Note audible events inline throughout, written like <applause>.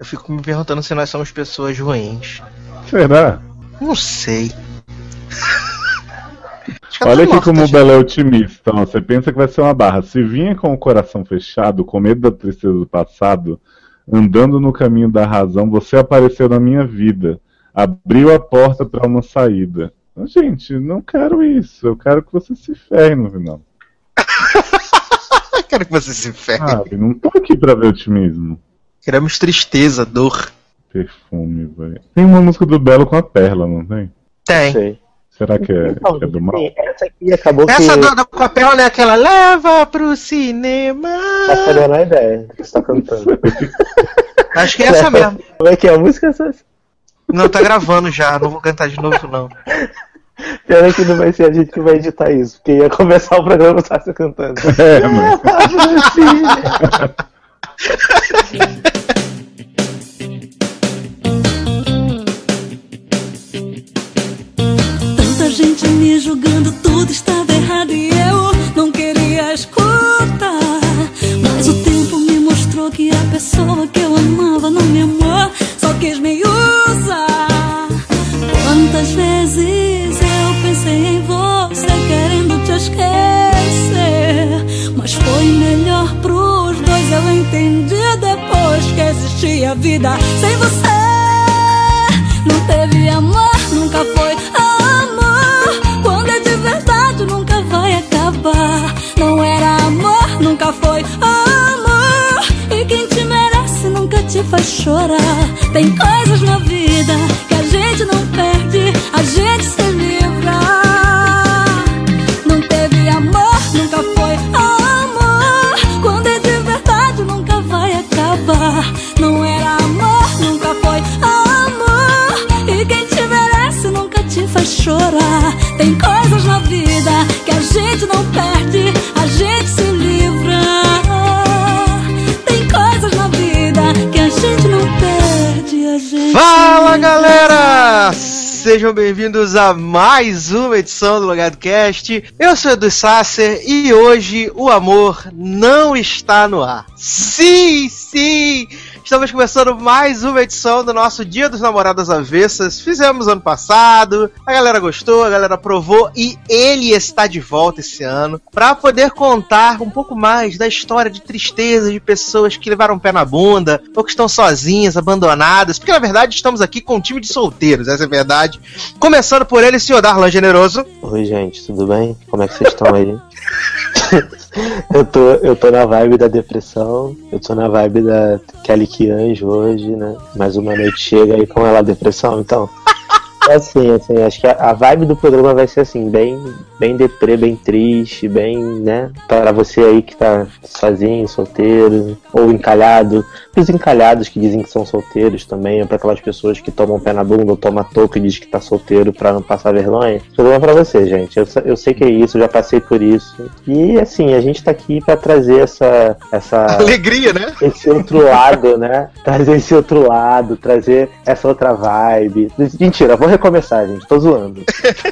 Eu fico me perguntando se nós somos pessoas ruins. Será? Não sei. Olha aqui como o Belo é otimista. Ó. Você pensa que vai ser uma barra. Se vinha com o coração fechado, com medo da tristeza do passado, andando no caminho da razão, você apareceu na minha vida. Abriu a porta para uma saída. Gente, não quero isso. Eu quero que você se ferre no final. <laughs> quero que você se ferre. Não tô aqui pra ver otimismo. Queremos tristeza, dor. Perfume, velho. Tem uma música do Belo com a Perla, não tem? Tem. Sei. Será que é, então, que é do mal? Sim, essa aqui acabou essa que... do, com a Perla é aquela Leva pro cinema. Não é a ideia que você tá cantando. <laughs> Acho que é essa mesmo. Como é que é a música? Essa? Não, tá gravando já, não vou cantar de novo não. <laughs> Pena que não vai ser a gente que vai editar isso, porque ia começar o programa só você cantando. <laughs> É, mano. Tanta gente me julgando, tudo estava errado e eu não queria escutar. Mas o tempo me mostrou que a pessoa que eu amava não me amou, só quis me usar. Quantas vezes existia vida sem você. Não teve amor, nunca foi amor. Quando é de verdade, nunca vai acabar. Não era amor, nunca foi amor. E quem te merece nunca te faz chorar. Tem coisas na vida que a gente não perde, a gente se livra. Não chorar. Tem coisas na vida que a gente não perde, a gente se livra. Tem coisas na vida que a gente não perde, a gente. Fala galera! Sejam bem-vindos a mais uma edição do Logado Cast. Eu sou Edu Sasser e hoje o amor não está no ar. Sim, sim! Estamos começando mais uma edição do nosso Dia dos Namorados Avessas. Fizemos ano passado, a galera gostou, a galera aprovou e ele está de volta esse ano para poder contar um pouco mais da história de tristeza de pessoas que levaram pé na bunda ou que estão sozinhas, abandonadas. Porque na verdade estamos aqui com um time de solteiros, essa é a verdade. Começando por ele, senhor Darlan Generoso. Oi, gente, tudo bem? Como é que vocês estão aí? <laughs> eu, tô, eu tô na vibe da depressão, eu tô na vibe da Kelly Kianjo hoje, né? Mais uma noite chega aí com ela depressão, então. <laughs> É assim, assim, acho que a, vibe do programa vai ser assim, bem, bem deprê, bem triste, bem, né? Para você aí que tá sozinho, solteiro, ou encalhado. Os encalhados que dizem que são solteiros também, ou para aquelas pessoas que tomam pé na bunda ou tomam toco e dizem que tá solteiro para não passar vergonha. Programa é pra você, gente. Eu, eu sei que é isso, eu já passei por isso. E assim, a gente tá aqui para trazer essa, essa. <laughs> Alegria, né? Esse outro lado, né? Trazer esse outro lado, trazer essa outra vibe. Mentira, vou recomeçar, gente. Tô zoando.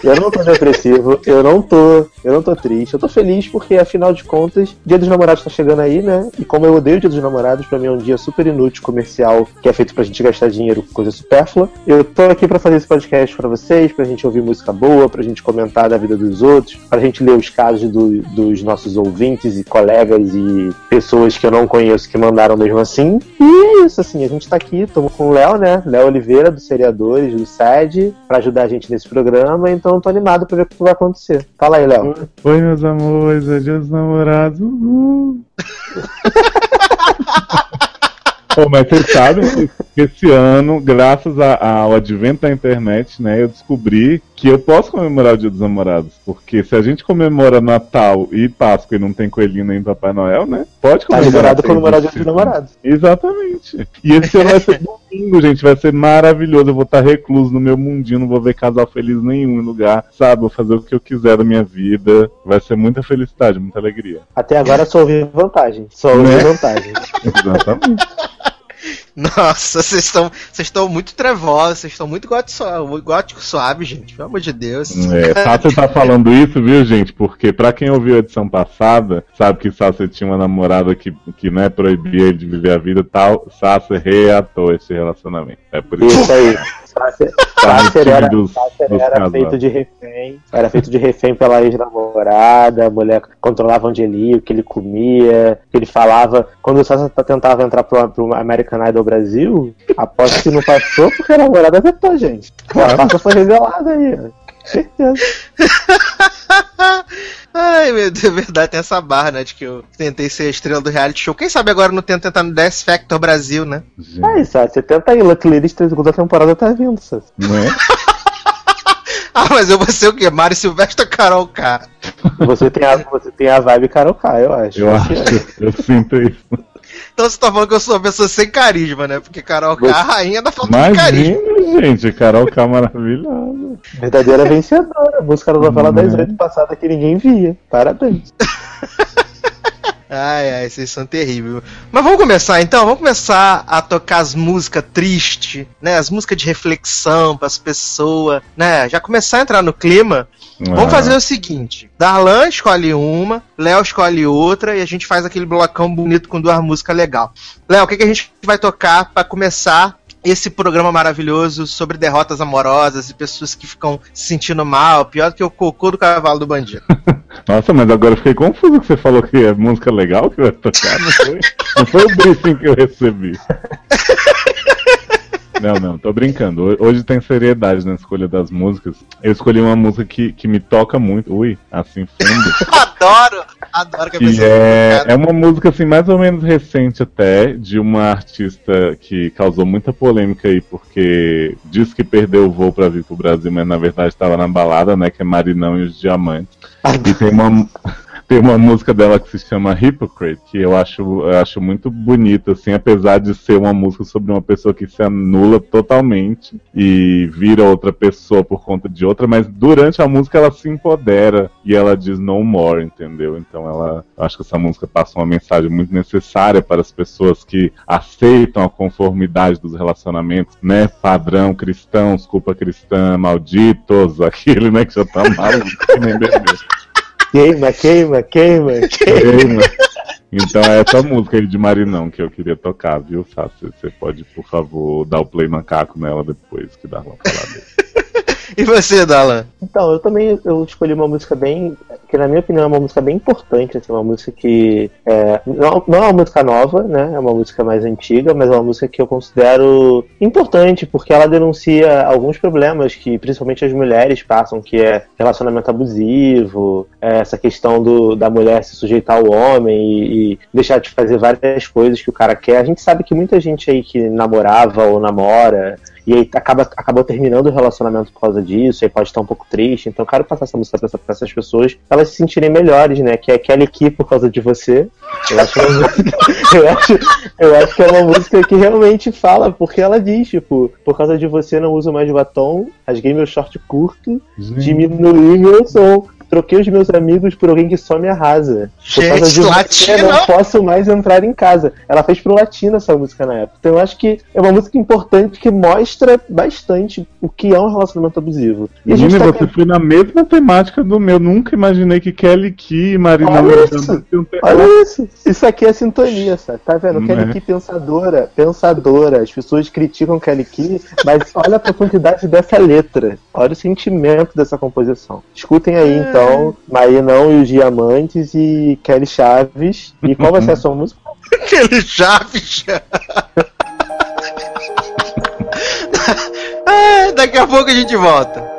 Eu não tô depressivo, eu não tô, eu não tô triste. Eu tô feliz porque, afinal de contas, Dia dos Namorados tá chegando aí, né? E como eu odeio o Dia dos Namorados, pra mim é um dia super inútil, comercial, que é feito pra gente gastar dinheiro com coisa supérflua. Eu tô aqui pra fazer esse podcast pra vocês, pra gente ouvir música boa, pra gente comentar da vida dos outros, pra gente ler os casos do, dos nossos ouvintes e colegas e pessoas que eu não conheço que mandaram mesmo assim. E é isso, assim, a gente tá aqui, estamos com o Léo, né? Léo Oliveira, do Seriadores, do SED, para ajudar a gente nesse programa, então tô animado para ver o que vai acontecer. Fala aí, Léo. Oi, meus amores, é dia dos namorados. Uhul. <laughs> Pô, mas vocês sabem que esse ano, graças ao advento da internet, né, eu descobri que eu posso comemorar o Dia dos Namorados. Porque se a gente comemora Natal e Páscoa e não tem coelhinho nem Papai Noel, né? Pode tá comemorar. Tá comemorar o Dia dos Namorados. Exatamente. E esse ano vai ser <laughs> domingo, gente. Vai ser maravilhoso. Eu vou estar recluso no meu mundinho, não vou ver casal feliz nenhum em lugar. Sabe? Vou fazer o que eu quiser da minha vida. Vai ser muita felicidade, muita alegria. Até agora só ouvi vantagem. Só ouvi né? vantagem. <laughs> Exatamente. <laughs> Nossa, vocês estão vocês estão muito trevosos, vocês estão muito gótico, gótico suave, gente. Pelo amor de Deus. É, Sasser tá falando isso, viu, gente? Porque pra quem ouviu a edição passada, sabe que Sasser tinha uma namorada que, que né, proibia ele de viver a vida e tal. Sasser reatou esse relacionamento. É por isso. Isso aí. Sácer, Sácer era, dos- Sácer dos era feito de refém. Era feito de refém pela ex-namorada. A mulher controlava onde ele ia, o que ele comia, o que ele falava. Quando o Sácer tentava entrar pro, pro American Idol Brasil, aposto que não passou porque a namorada vetou, gente. A pasta foi revelada aí. Certeza. <laughs> Ai, meu Deus, é verdade, tem essa barra, né? De que eu tentei ser a estrela do reality show. Quem sabe agora eu não tento tentar no Death Factor Brasil, né? Aí, Sácer, você tenta aí. Lucky Ladies, segunda temporada tá vindo, Sácer. não é? <laughs> Ah, mas eu vou ser o quê? Mário Silvestre ou Carol K? Você tem a, você tem a vibe Carol K, eu acho. Eu acho, eu sinto isso. Então você tá falando que eu sou uma pessoa sem carisma, né? Porque Carol K é a rainha da falta de carisma. Imagina, gente, Carol K maravilhosa. Verdadeira vencedora. Música da novela das Uhum. oito passada que ninguém via. Parabéns. <laughs> Ai, ai, vocês são terríveis. Mas vamos começar então? Vamos começar a tocar as músicas tristes, né? As músicas de reflexão pras pessoas, né? Já começar a entrar no clima. Vamos Ah, fazer o seguinte: Darlan escolhe uma, Léo escolhe outra e a gente faz aquele blocão bonito com duas músicas legal. Léo, o que, que a gente vai tocar pra começar esse programa maravilhoso sobre derrotas amorosas e pessoas que ficam se sentindo mal, pior do que o cocô do cavalo do bandido? <laughs> Nossa, mas agora eu fiquei confuso que você falou que é música legal que vai tocar, não foi? Não foi o briefing que eu recebi. <laughs> Não, não, tô brincando. Ho- Hoje tem seriedade na escolha das músicas. Eu escolhi uma música que, que me toca muito. Ui, assim fundo. <laughs> adoro! Adoro que a pessoa é, é uma música assim mais ou menos recente até, de uma artista que causou muita polêmica aí, porque diz que perdeu o voo pra vir pro Brasil, mas na verdade estava na balada, né? Que é Marinão e os Diamantes. E tem uma, tem uma música dela que se chama Hypocrite, que eu acho, eu acho muito bonita, assim, apesar de ser uma música sobre uma pessoa que se anula totalmente e vira outra pessoa por conta de outra, mas durante a música ela se empodera e ela diz no more, entendeu? Então ela, acho que essa música passa uma mensagem muito necessária para as pessoas que aceitam a conformidade dos relacionamentos, né? Padrão cristãos, culpa cristã, malditos, <laughs> aquele, né, que já tá maluco, nem bebê. Queima, queima, queima. Queima. Então é essa música aí de Marinão que eu queria tocar, viu, Sácio? Você pode, por favor, dar o play macaco nela depois que dá uma falar dele. E você, Dalan? Então, eu também eu escolhi uma música bem. que na minha opinião é uma música bem importante, assim, uma música que. É, não, não é uma música nova, né? É uma música mais antiga, mas é uma música que eu considero importante, porque ela denuncia alguns problemas que principalmente as mulheres passam, que é relacionamento abusivo, é essa questão do, da mulher se sujeitar ao homem e, e deixar de fazer várias coisas que o cara quer. A gente sabe que muita gente aí que namorava ou namora e aí acaba, acabou terminando o relacionamento por causa disso, aí pode estar um pouco triste. Então eu quero passar essa música pra, pra essas pessoas, pra elas se sentirem melhores, né? Que é Kelly Key por causa de você. Eu acho, música- <laughs> eu, acho, eu acho que é uma música que realmente fala, porque ela diz, tipo, por causa de você não uso mais batom, rasguei meu short curto, diminui meu som. Troquei os meus amigos por alguém que só me arrasa. Por causa Gente, latino! não posso mais entrar em casa. Ela fez pro latino essa música na época. Então eu acho que é uma música importante que mostra bastante o que é um relacionamento abusivo. E a gente Menina, tá você foi na mesma temática do meu. Nunca imaginei que Kelly Key e Marinão Olha tinham isso. um tema. Olha isso. Isso aqui é sintonia, sabe? Tá vendo? Não Kelly é? Key pensadora, pensadora. As pessoas criticam Kelly Key, mas olha a profundidade dessa letra. Olha o sentimento dessa composição. Escutem aí, então, Marinão e os Diamantes e Kelly Chaves. E qual vai ser a sua música? <laughs> Aquele Chaves. <laughs> Ah, Daqui a pouco a gente volta.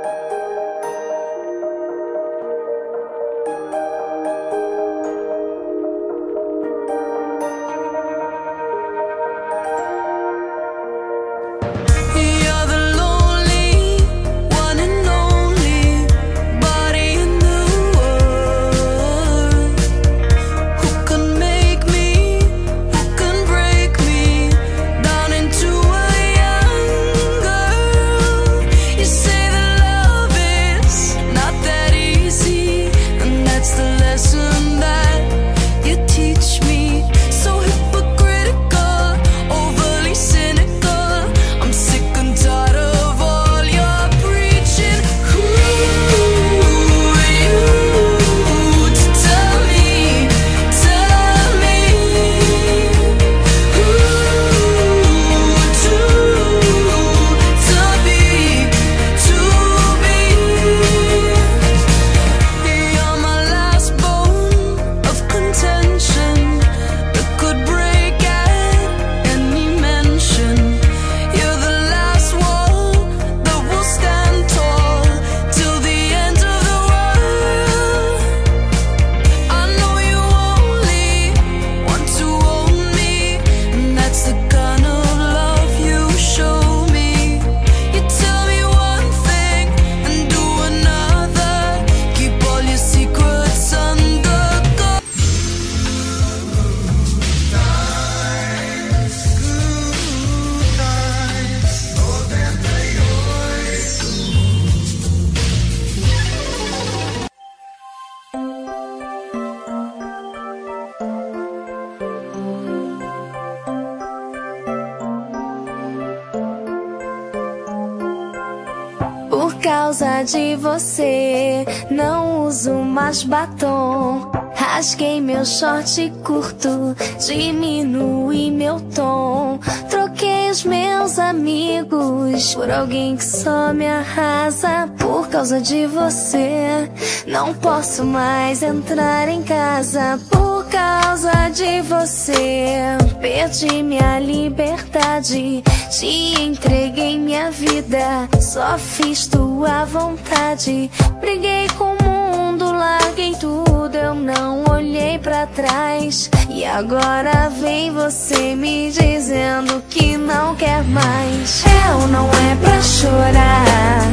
De você, não uso mais batom. Rasguei meu short curto, diminui meu tom. Troquei os meus amigos por alguém que só me arrasa. Por causa de você, não posso mais entrar em casa. Por causa de você, perdi minha liberdade. Te entreguei minha vida, só fiz tua vontade. Briguei com o mundo, larguei tudo, eu não olhei pra trás. E agora vem você me dizendo que não quer mais. Ou não é pra chorar?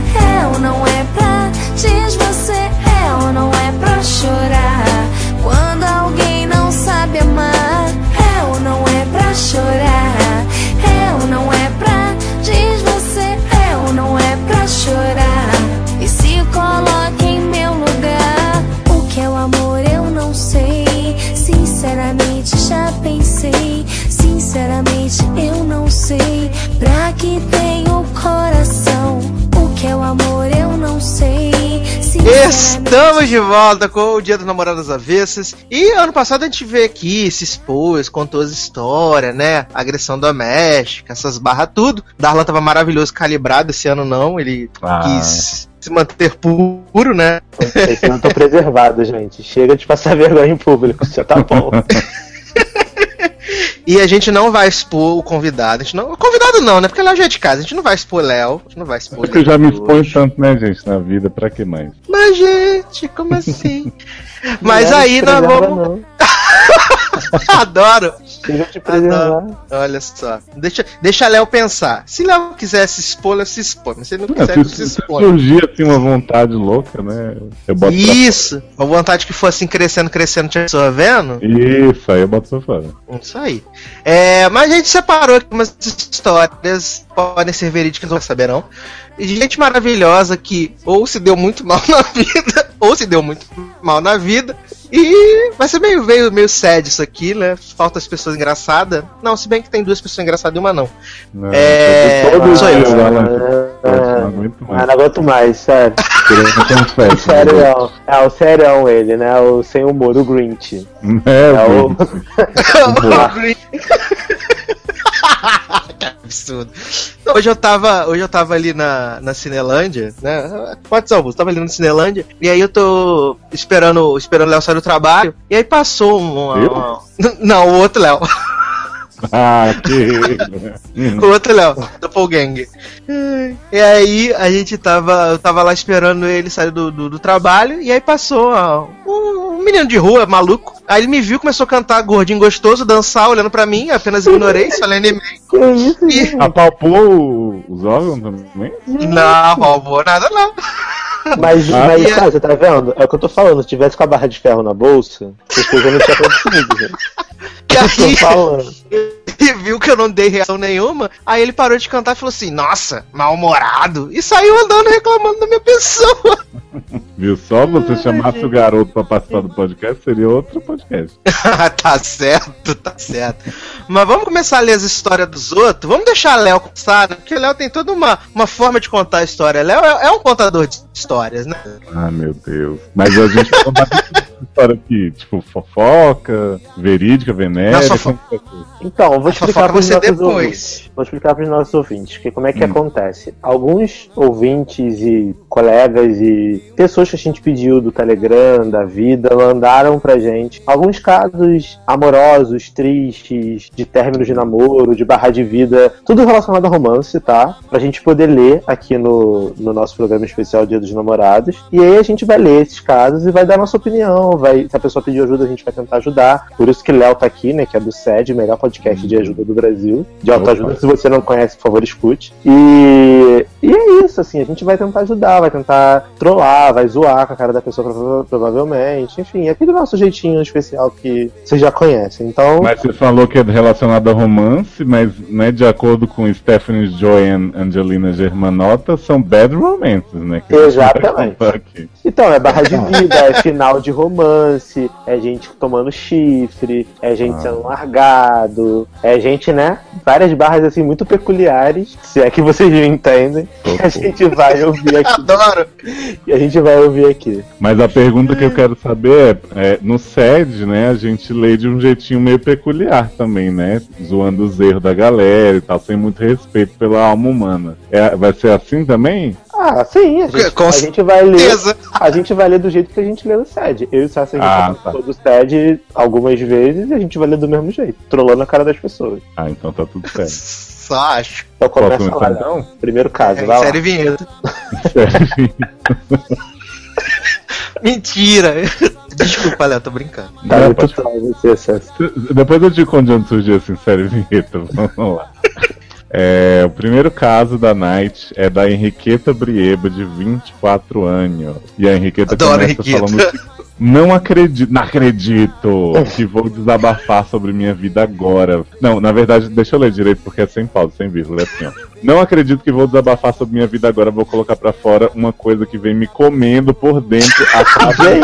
Ou não é pra? Diz você, ou não é pra chorar? Quando alguém sabe amar, ou não é pra chorar? Ou não é pra? Diz você, ou não é pra chorar? E se coloque em meu lugar. O que é o amor eu não sei. Sinceramente já pensei. Sinceramente eu não sei. Pra que tem o coração? O que é o amor eu não sei. Estamos de volta com o Dia dos Namorados Avessas. E ano passado a gente veio aqui, se expôs, contou as histórias, né? Agressão doméstica, essas barras, tudo. Darlan tava maravilhoso, calibrado. Esse ano não, ele Ah. quis se manter puro, né? Esse ano eu tô preservado, gente. Chega de passar <laughs> vergonha em público, já tá bom. <laughs> E a gente não vai expor o convidado. A gente não, o convidado não, né? Porque Léo já é de casa. A gente não vai expor Léo. A gente não vai expor Porque eu já me hoje. tanto, né, gente, na vida, pra que mais? Mas, gente, como assim? <laughs> Mas Não aí nós vamos. <laughs> <laughs> Adoro! De preservar. Olha só. Deixa, deixa Léo pensar. Se Léo quiser se expor, Léo se expõe. Mas se ele não É, quiser, se, não se se expõe. surgir assim uma vontade louca, né? Eu boto Isso! Uma vontade que for assim crescendo, crescendo, te absorvendo. Isso, aí eu boto pra fora. Isso aí. É, mas a gente separou aqui umas histórias, podem ser verídicas, não saberão. De gente maravilhosa que ou se deu muito <laughs> mal na vida, ou se deu muito mal na vida. E vai ser meio, meio, meio sad isso aqui, né? Falta as pessoas engraçadas. Não, se bem que tem duas pessoas engraçadas e uma não. Não, É, eu. lá na- Ah, Não aguento Ah, mais. não aguento mais, sério. Querendo confesso. Sério, é o serião ele, né? O sem humor, o Grinch. É, É o- gente. <laughs> <laughs> <laughs> que absurdo. Hoje eu tava, hoje eu tava ali na, na Cinelândia, né? Ser, Augusto, tava ali na Cinelândia, e aí eu tô esperando, esperando o Léo sair do trabalho, e aí passou um. uma- uma- <laughs> Não, o outro Léo. <laughs> Ah, que. O outro Léo, Doppelganger. E aí a gente tava. Eu tava lá esperando ele sair do, do, do trabalho, e aí passou ó, um, um menino de rua, maluco. Aí ele me viu, começou a cantar gordinho gostoso, dançar, olhando pra mim, apenas ignorei, <laughs> só animei. Que isso, E, gente? Apalpou os órgãos também? não, roubou nada não. Mas, Ah, <laughs> mas cara, você tá vendo? É o que eu tô falando. Se tivesse com a barra de ferro na bolsa, essas coisas não tinham <laughs> acontecido, gente. E Tô aí, falando. <laughs> ele viu que eu não dei reação nenhuma, aí ele parou de cantar e falou assim, nossa, mal-humorado, e saiu andando reclamando da minha pessoa. <laughs> Viu? Só você chamasse o garoto pra participar do podcast, seria outro podcast. <laughs> tá certo, tá certo. Mas vamos começar a ler as histórias dos outros. Vamos deixar Léo contar, né? Porque Léo tem toda uma, uma forma de contar a história. Léo é, é um contador de histórias, né? Ah, meu Deus. Mas a gente essa história aqui, tipo, fofoca, verídica, venérea. Vai ser? Então, vou A explicar para os você nossos depois. ouvintes. Vou explicar para os nossos ouvintes que como é que Hum. acontece. Alguns ouvintes e colegas e pessoas que a gente pediu do Telegram, da vida, mandaram pra gente alguns casos amorosos, tristes, de términos de namoro, de barra de vida, tudo relacionado a romance, tá? Pra gente poder ler aqui no, no nosso programa especial Dia dos Namorados. E aí a gente vai ler esses casos e vai dar nossa opinião. Vai, se a pessoa pedir ajuda, a gente vai tentar ajudar. Por isso que Léo tá aqui, né? Que é do SED, melhor podcast de ajuda do Brasil. De autoajuda, Opa. se você não conhece, por favor, escute. E, e é isso, assim, a gente vai tentar ajudar, vai tentar trollar, vai zoar com a cara da pessoa prova- provavelmente. Enfim, é aquele nosso jeitinho especial que vocês já conhecem. Então, Mas você falou que é relacionado a romance, mas né, de acordo com Stephanie Joy e Angelina Germanotta, são bad romances, né? Exatamente. então é barra de vida, é final de romance, é gente tomando chifre, é gente. Sendo largado, é gente, né? Várias barras assim muito peculiares, se é que vocês me entendem, que a gente vai ouvir <laughs> aqui. Adoro! E a gente vai ouvir aqui. Mas a pergunta que eu quero saber é, é, no SED, né, a gente lê de um jeitinho meio peculiar também, né? Zoando os erros da galera e tal, sem muito respeito pela alma humana. É, vai ser assim também? Ah, sim, a gente, Com a gente vai ler. A gente vai ler do jeito que a gente lê no SED. Eu e o Sassi, a gente Ah, já tá. do SED algumas vezes e a gente vai ler do mesmo jeito, trolando a cara das pessoas. Ah, então tá tudo certo. Só acho. Então começa lá, então? Primeiro caso, É, vai lá. série vinheta. <laughs> Mentira! Desculpa, Léo, tô brincando. Tá Não, muito pode- troll você, Sassi. Depois eu digo onde onde surgiu essa série vinheta. Vamos lá. É, o primeiro caso da Night é da Henriqueta Brieba, de 24 anos. E a Henriqueta Adoro começa Henriqueta. falando assim, Não acredito, não acredito que vou desabafar sobre minha vida agora. Não, na verdade, deixa eu ler direito porque é sem pausa, sem vírgula, é assim, ó. Não acredito que vou desabafar sobre minha vida agora, vou colocar pra fora uma coisa que vem me comendo por dentro a cada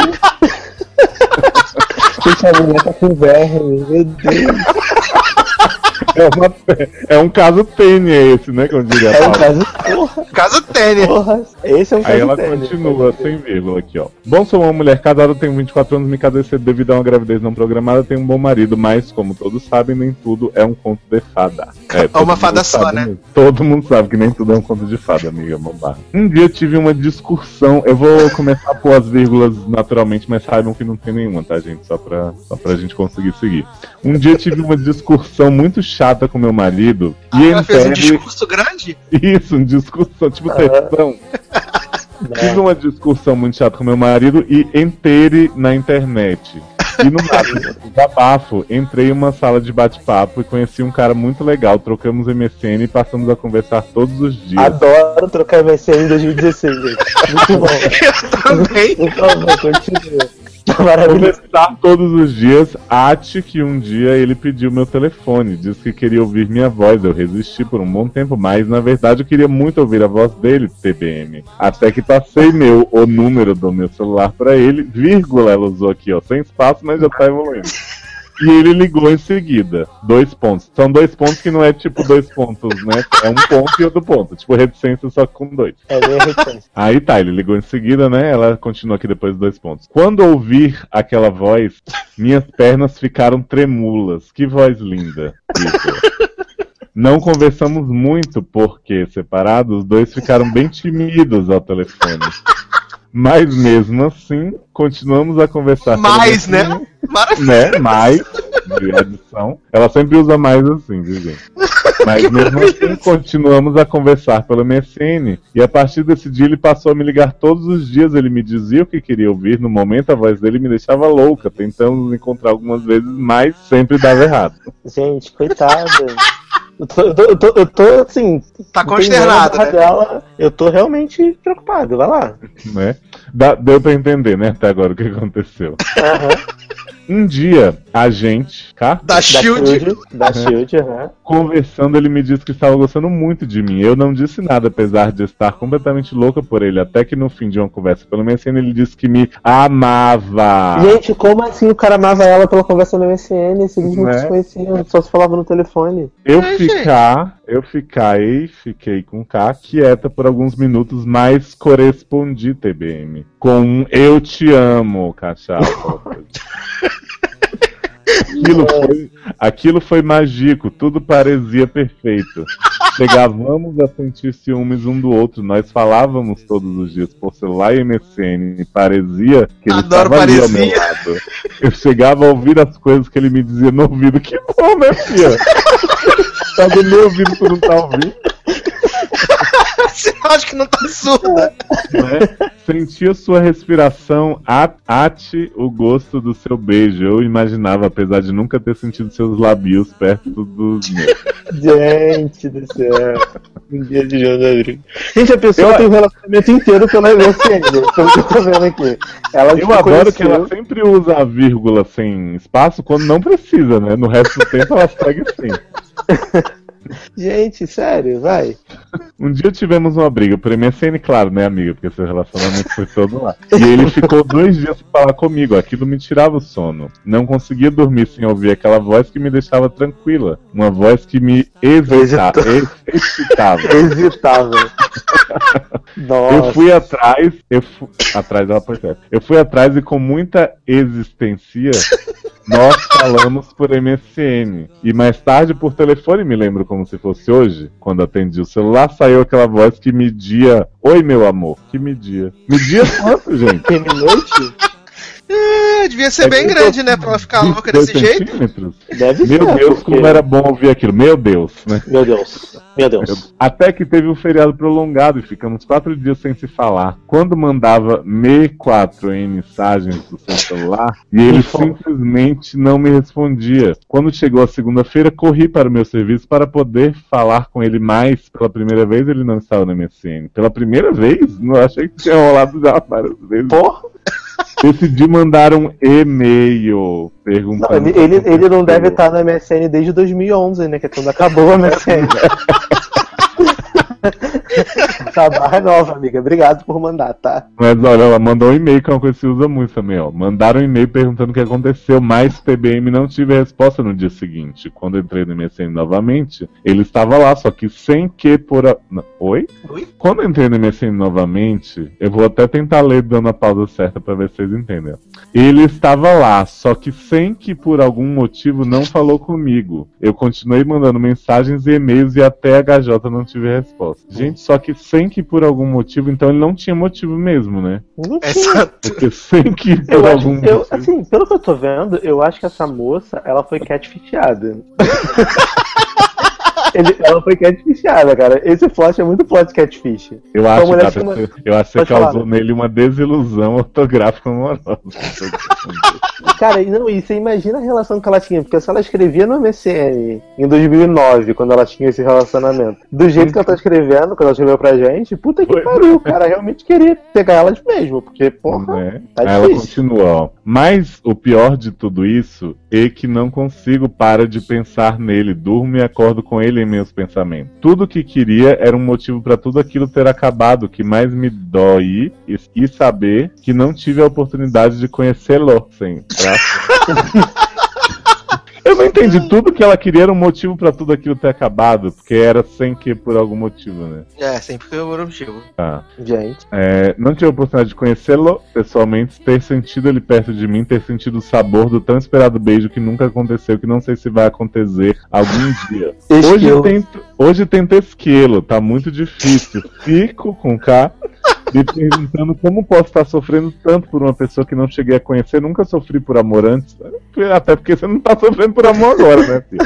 Gente, a mulher tá com verme, meu Deus. É, uma- é um caso tênue esse, né? Como diria a É um caso, porra, Caso tênis. porra. Esse é um caso Aí ela tênis. continua, sem vírgula aqui, ó. Bom, sou uma mulher casada, tenho 24 anos, me casei cedo devido a uma gravidez não programada, tenho um bom marido, mas, como todos sabem, nem tudo é um conto de fada. É, todo uma fada só, sabe né? mesmo. Todo mundo sabe que nem tudo é um conto de fada, amiga Mombar. Um dia eu tive uma discussão, eu vou começar a pôr as vírgulas naturalmente, mas saibam que não tem nenhuma, tá, gente? Só pra, só pra gente conseguir seguir. Um dia eu tive uma discussão muito chata com meu marido, Ah, e ela fez um discurso grande? Isso, um discussão, tipo Ah. sessão. Tive <laughs> uma discussão muito chata com meu marido e entrei na internet. E no nada, <laughs> desabafo, entrei em uma sala de bate-papo e conheci um cara muito legal. Trocamos MSN e passamos a conversar todos os dias. Adoro trocar MSN em 2016, gente. Muito bom. <laughs> Eu também. Por favor, continua. Tá maravilhoso. Conversar todos os dias, ate que um dia ele pediu meu telefone, disse que queria ouvir minha voz. Eu resisti por um bom tempo, mas na verdade eu queria muito ouvir a voz dele, TBM. Até que passei meu o número do meu celular pra ele, vírgula ela usou aqui, ó, sem espaço, mas já tá evoluindo. E ele ligou em seguida. Dois pontos. São dois pontos que não é tipo dois pontos, né? É um ponto e outro ponto. Tipo reticência só com dois. É. Aí tá, ele ligou em seguida, né? Ela continua aqui depois dos dois pontos. Quando ouvir aquela voz, minhas pernas ficaram tremulas. Que voz linda. Isso. Não conversamos muito porque, separados, os dois ficaram bem tímidos ao telefone. Mas mesmo assim, continuamos a conversar. Mais, né? Maravilha. né? Mais, de adição. Ela sempre usa mais assim, viu, gente? <laughs> Mas mesmo assim, continuamos a conversar pelo MSN. E a partir desse dia, ele passou a me ligar todos os dias. Ele me dizia o que queria ouvir. No momento, a voz dele me deixava louca. Tentamos nos encontrar algumas vezes, mas sempre dava errado. Gente, coitada. Eu tô, eu tô, eu tô, eu tô, assim. Tá consternado, né? dela. Eu tô realmente preocupado. Vai lá. Né? Dá- deu pra entender, né, até agora o que aconteceu. Aham. Um dia, a gente, cá? Da Da Shield. Shield. Da Shield, aham. Conversando, ele me disse que estava gostando muito de mim. Eu não disse nada, apesar de estar completamente louca por ele. Até que no fim de uma conversa pelo MSN, ele disse que me amava. Gente, como assim o cara amava ela pela conversa no MSN? Se eles não Né? se conheciam, só se falava no telefone. Eu É, ficar, eu fiquei, fiquei com K, quieta por alguns minutos, mas correspondi, TBM. Com um eu te amo, cachaça. <laughs> Aquilo foi, aquilo foi mágico, tudo parecia perfeito. Chegávamos a sentir ciúmes um do outro, nós falávamos todos os dias por celular e MSN, e parecia que ele Adoro estava ali ao parecia. meu lado. Eu chegava a ouvir as coisas que ele me dizia no ouvido. Que bom, né, filha? <laughs> tá do meu ouvido, tu não tá ouvindo? Você <laughs> acha que não tá surda? né? Sentia sua respiração, ate o gosto do seu beijo. Eu imaginava, apesar de nunca ter sentido seus lábios perto dos meus. Gente do céu. Um dia de João Rodrigo. Gente, a pessoa Eu- tem um relacionamento inteiro pela MSN, pelo que eu tô vendo aqui. Ela Eu tipo, adoro que conheceu- ela sempre usa a vírgula sem espaço quando não precisa, né? No resto do tempo ela segue assim. Gente, sério, vai. Um dia tivemos uma briga, por MSN, claro, né, amiga? Porque seu relacionamento foi todo lá. E ele ficou dois dias sem falar comigo. Aquilo me tirava o sono. Não conseguia dormir sem ouvir aquela voz que me deixava tranquila. Uma voz que me excitava. excitava. Hesitável. Nossa. Eu fui atrás, eu fu... atrás ela foi certo. Eu fui atrás e com muita existência nós falamos por MSN. E mais tarde por telefone, me lembro como se fosse hoje, quando atendi o celular, saiu aquela voz que media. Oi, meu amor. Que media. Media quanto, gente? Tem noite? É, devia ser É bem grande, tô- né? Pra ela ficar louca 22 desse jeito. Deve Meu ser. Deus, porque- como era bom ouvir aquilo. Meu Deus, né? Meu Deus. Meu Deus. Até que teve um feriado prolongado e ficamos quatro dias sem se falar. Quando mandava me 4 em mensagens do seu celular e ele simplesmente não me respondia. Quando chegou a segunda-feira, corri para o meu serviço para poder falar com ele mais. Pela primeira vez, ele não estava no MSN. Pela primeira vez? Não achei que tinha rolado já várias vezes. Porra. Decidi mandar um e-mail Não, perguntando. ele, ele, ele não deve estar no MSN desde 2011, né? Que é quando acabou o MSN. <laughs> Essa <laughs> barra é nova, amiga. Obrigado por mandar, tá? Mas olha, ela mandou um e-mail, que é uma coisa que se usa muito também, ó. Mandaram um e-mail perguntando o que aconteceu, mas PBM não tive resposta no dia seguinte. Quando eu entrei no MSN novamente, ele estava lá, só que sem que por. A... Oi? Oi? Quando eu entrei no MSN novamente, eu vou até tentar ler dando a pausa certa pra ver se vocês entendem. Ele estava lá, só que sem que por algum motivo não falou comigo. Eu continuei mandando mensagens e e-mails e até a HJ não tive resposta. Gente, só que sem que por algum motivo, então ele não tinha motivo mesmo, né? Não tinha. Exato. Porque sem que por Eu acho, algum eu, motivo. assim, pelo que eu tô vendo, eu acho que essa moça, ela foi catfishada. <laughs> Ele- ela foi catfishada, cara. Esse plot é muito plot catfish. Eu acho, cara, chama- eu acho que você falar, causou né? nele uma desilusão ortográfica amorosa. <laughs> Cara, e não, e você imagina a relação que ela tinha, porque se ela escrevia no MSN em 2009, quando ela tinha esse relacionamento, do jeito que ela tá escrevendo, quando ela escreveu pra gente, puta que pariu, cara realmente queria pegar ela de mesmo, porque, porra, né? tá Aí ela difícil. continua, ó. Mas o pior de tudo isso é que não consigo parar de pensar nele, durmo e acordo com ele em meus pensamentos. Tudo que queria era um motivo pra tudo aquilo ter acabado. O que mais me dói e, e saber que não tive a oportunidade de conhecê-lo. Sem. <laughs> Eu não entendi. Tudo que ela queria era um motivo pra tudo aquilo ter acabado, porque era sem que por algum motivo, né? É, sempre foi o motivo. Tá. gente. É, não tive a oportunidade de conhecê-lo pessoalmente, ter sentido ele perto de mim, ter sentido o sabor do tão esperado beijo que nunca aconteceu, que não sei se vai acontecer algum <laughs> dia. Hoje tento, hoje tento esquilo, tá muito difícil. Fico com K me perguntando como posso estar sofrendo tanto por uma pessoa que não cheguei a conhecer, nunca sofri por amor antes. Até porque você não tá sofrendo por amor agora, né, filho?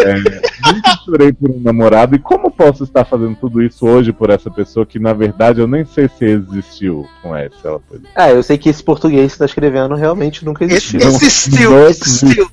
É, nunca chorei por um namorado e como posso estar fazendo tudo isso hoje por essa pessoa que na verdade eu nem sei se existiu com essa. Ela foi. Ah, eu sei que esse português que tá escrevendo realmente nunca existiu. Existiu, Não existiu.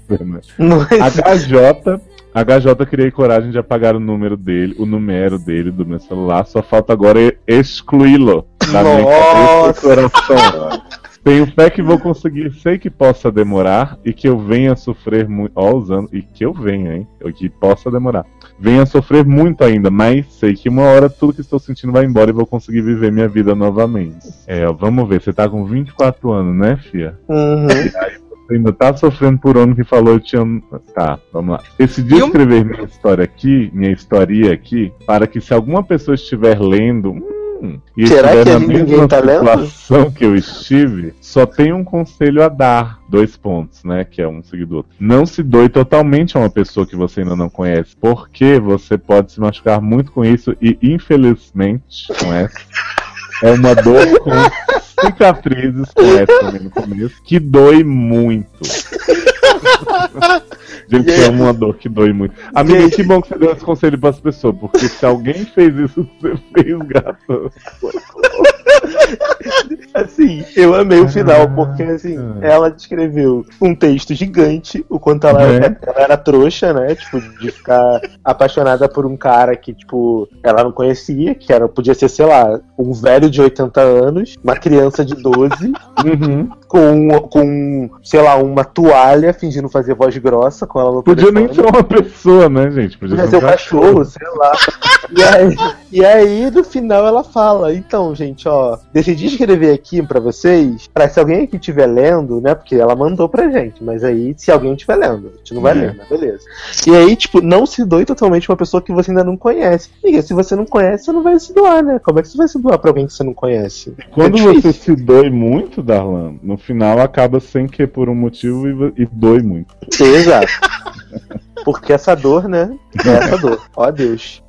Não existe. HJ, HJ criei coragem de apagar o número dele, o número dele do meu celular. Só falta agora e- excluí-lo da minha cabeça e coração. Tenho fé que vou conseguir, sei que possa demorar e que eu venha sofrer muito. Ó, usando. E que eu venha, hein? Eu que possa demorar. Venha sofrer muito ainda, mas sei que uma hora tudo que estou sentindo vai embora e vou conseguir viver minha vida novamente. É, ó, vamos ver, você tá com 24 anos, né, Fia? Uhum. Você ainda tá sofrendo por ano que falou eu te amo. Tá, vamos lá. Decidi escrever minha história aqui, minha história aqui, para que se alguma pessoa estiver lendo. hum, e Será estiver que na ninguém mesma tá lendo? situação que eu estive, só tem um conselho a dar. Dois pontos, né? Que é um seguidor. Não se doe totalmente a uma pessoa que você ainda não conhece, porque você pode se machucar muito com isso e, infelizmente, com essa, é uma dor com cicatrizes, com essa também no começo, que dói muito. <laughs> Gente, é uma dor que dói muito. Amiga, Gente. que bom que você deu esse conselho pras pessoas, porque se alguém fez isso que <laughs> você fez, gata. <laughs> <laughs> Assim, eu amei o final, porque assim, ela descreveu um texto gigante, o quanto ela, É. ela era trouxa, né? Tipo, de ficar apaixonada por um cara que, tipo, ela não conhecia, que era, podia ser, sei lá, um velho de 80 anos, uma criança de 12, Uhum. com, com, sei lá, uma toalha fingindo fazer voz grossa com ela no Podia nem telefone. ser uma pessoa, né, gente? Podia Podia ser um o cachorro, sei lá. E aí, e aí, no final, ela fala: Então, gente, ó, decidi escrever aqui pra vocês, pra se alguém aqui estiver lendo, né? Porque ela mandou pra gente, mas aí, se alguém estiver lendo, a gente não vai É. ler, né? Beleza. E aí, tipo, não se doe totalmente pra uma pessoa que você ainda não conhece. E se você não conhece, você não vai se doar, né? Como é que você vai se doar pra alguém que você não conhece? Quando É você se dói muito, Darlan, no final acaba sem que por um motivo e, e dói muito. Exato. <laughs> Porque essa dor, né? É essa dor. Ó Deus.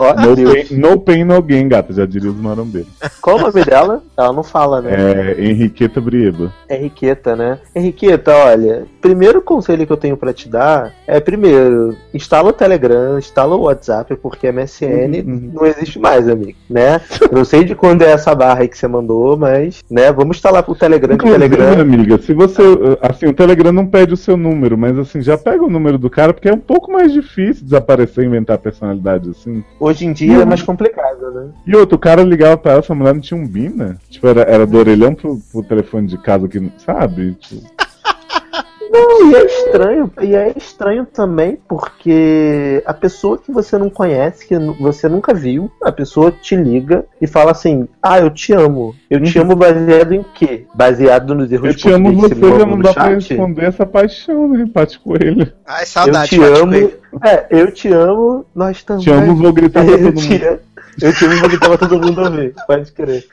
Ó No Deus. pain, no pain, no gain, gata, já diria os marombeiros. Qual o nome dela? Ela não fala, né? É Henriqueta Brieba. Henriqueta, né? Henriqueta, olha, primeiro conselho que eu tenho pra te dar é, primeiro, instala o Telegram, instala o WhatsApp, porque MSN Uhum. não existe mais, amigo, né? Eu não sei de quando é essa barra aí que você mandou, mas, né, vamos instalar pro Telegram, Inclusive, Telegram... amiga, se você. Assim, o Telegram não pede o seu número, mas assim, já pega o número do cara, porque é um pouco mais difícil desaparecer e inventar personalidade assim. Hoje em dia é mais complicado, né? E outro, o cara ligava pra ela, essa mulher não tinha um bina. Tipo, era, era do orelhão pro, pro telefone de casa que. Sabe? Tipo, Não, e é estranho, e é estranho também porque a pessoa que você não conhece, que você nunca viu, a pessoa te liga e fala assim: Ah, eu te amo. Eu te Uhum. amo baseado em quê? Baseado nos erros eu te amo você, já não dá pra chat? responder essa paixão, né? Pate Coelho. Ai, Eu saudade, te Paty amo. Coelho. É, eu te amo, nós também. Te amo, vou gritar pra <laughs> eu todo te mundo. Eu amo, vou gritar pra todo mundo ouvir, pode crer.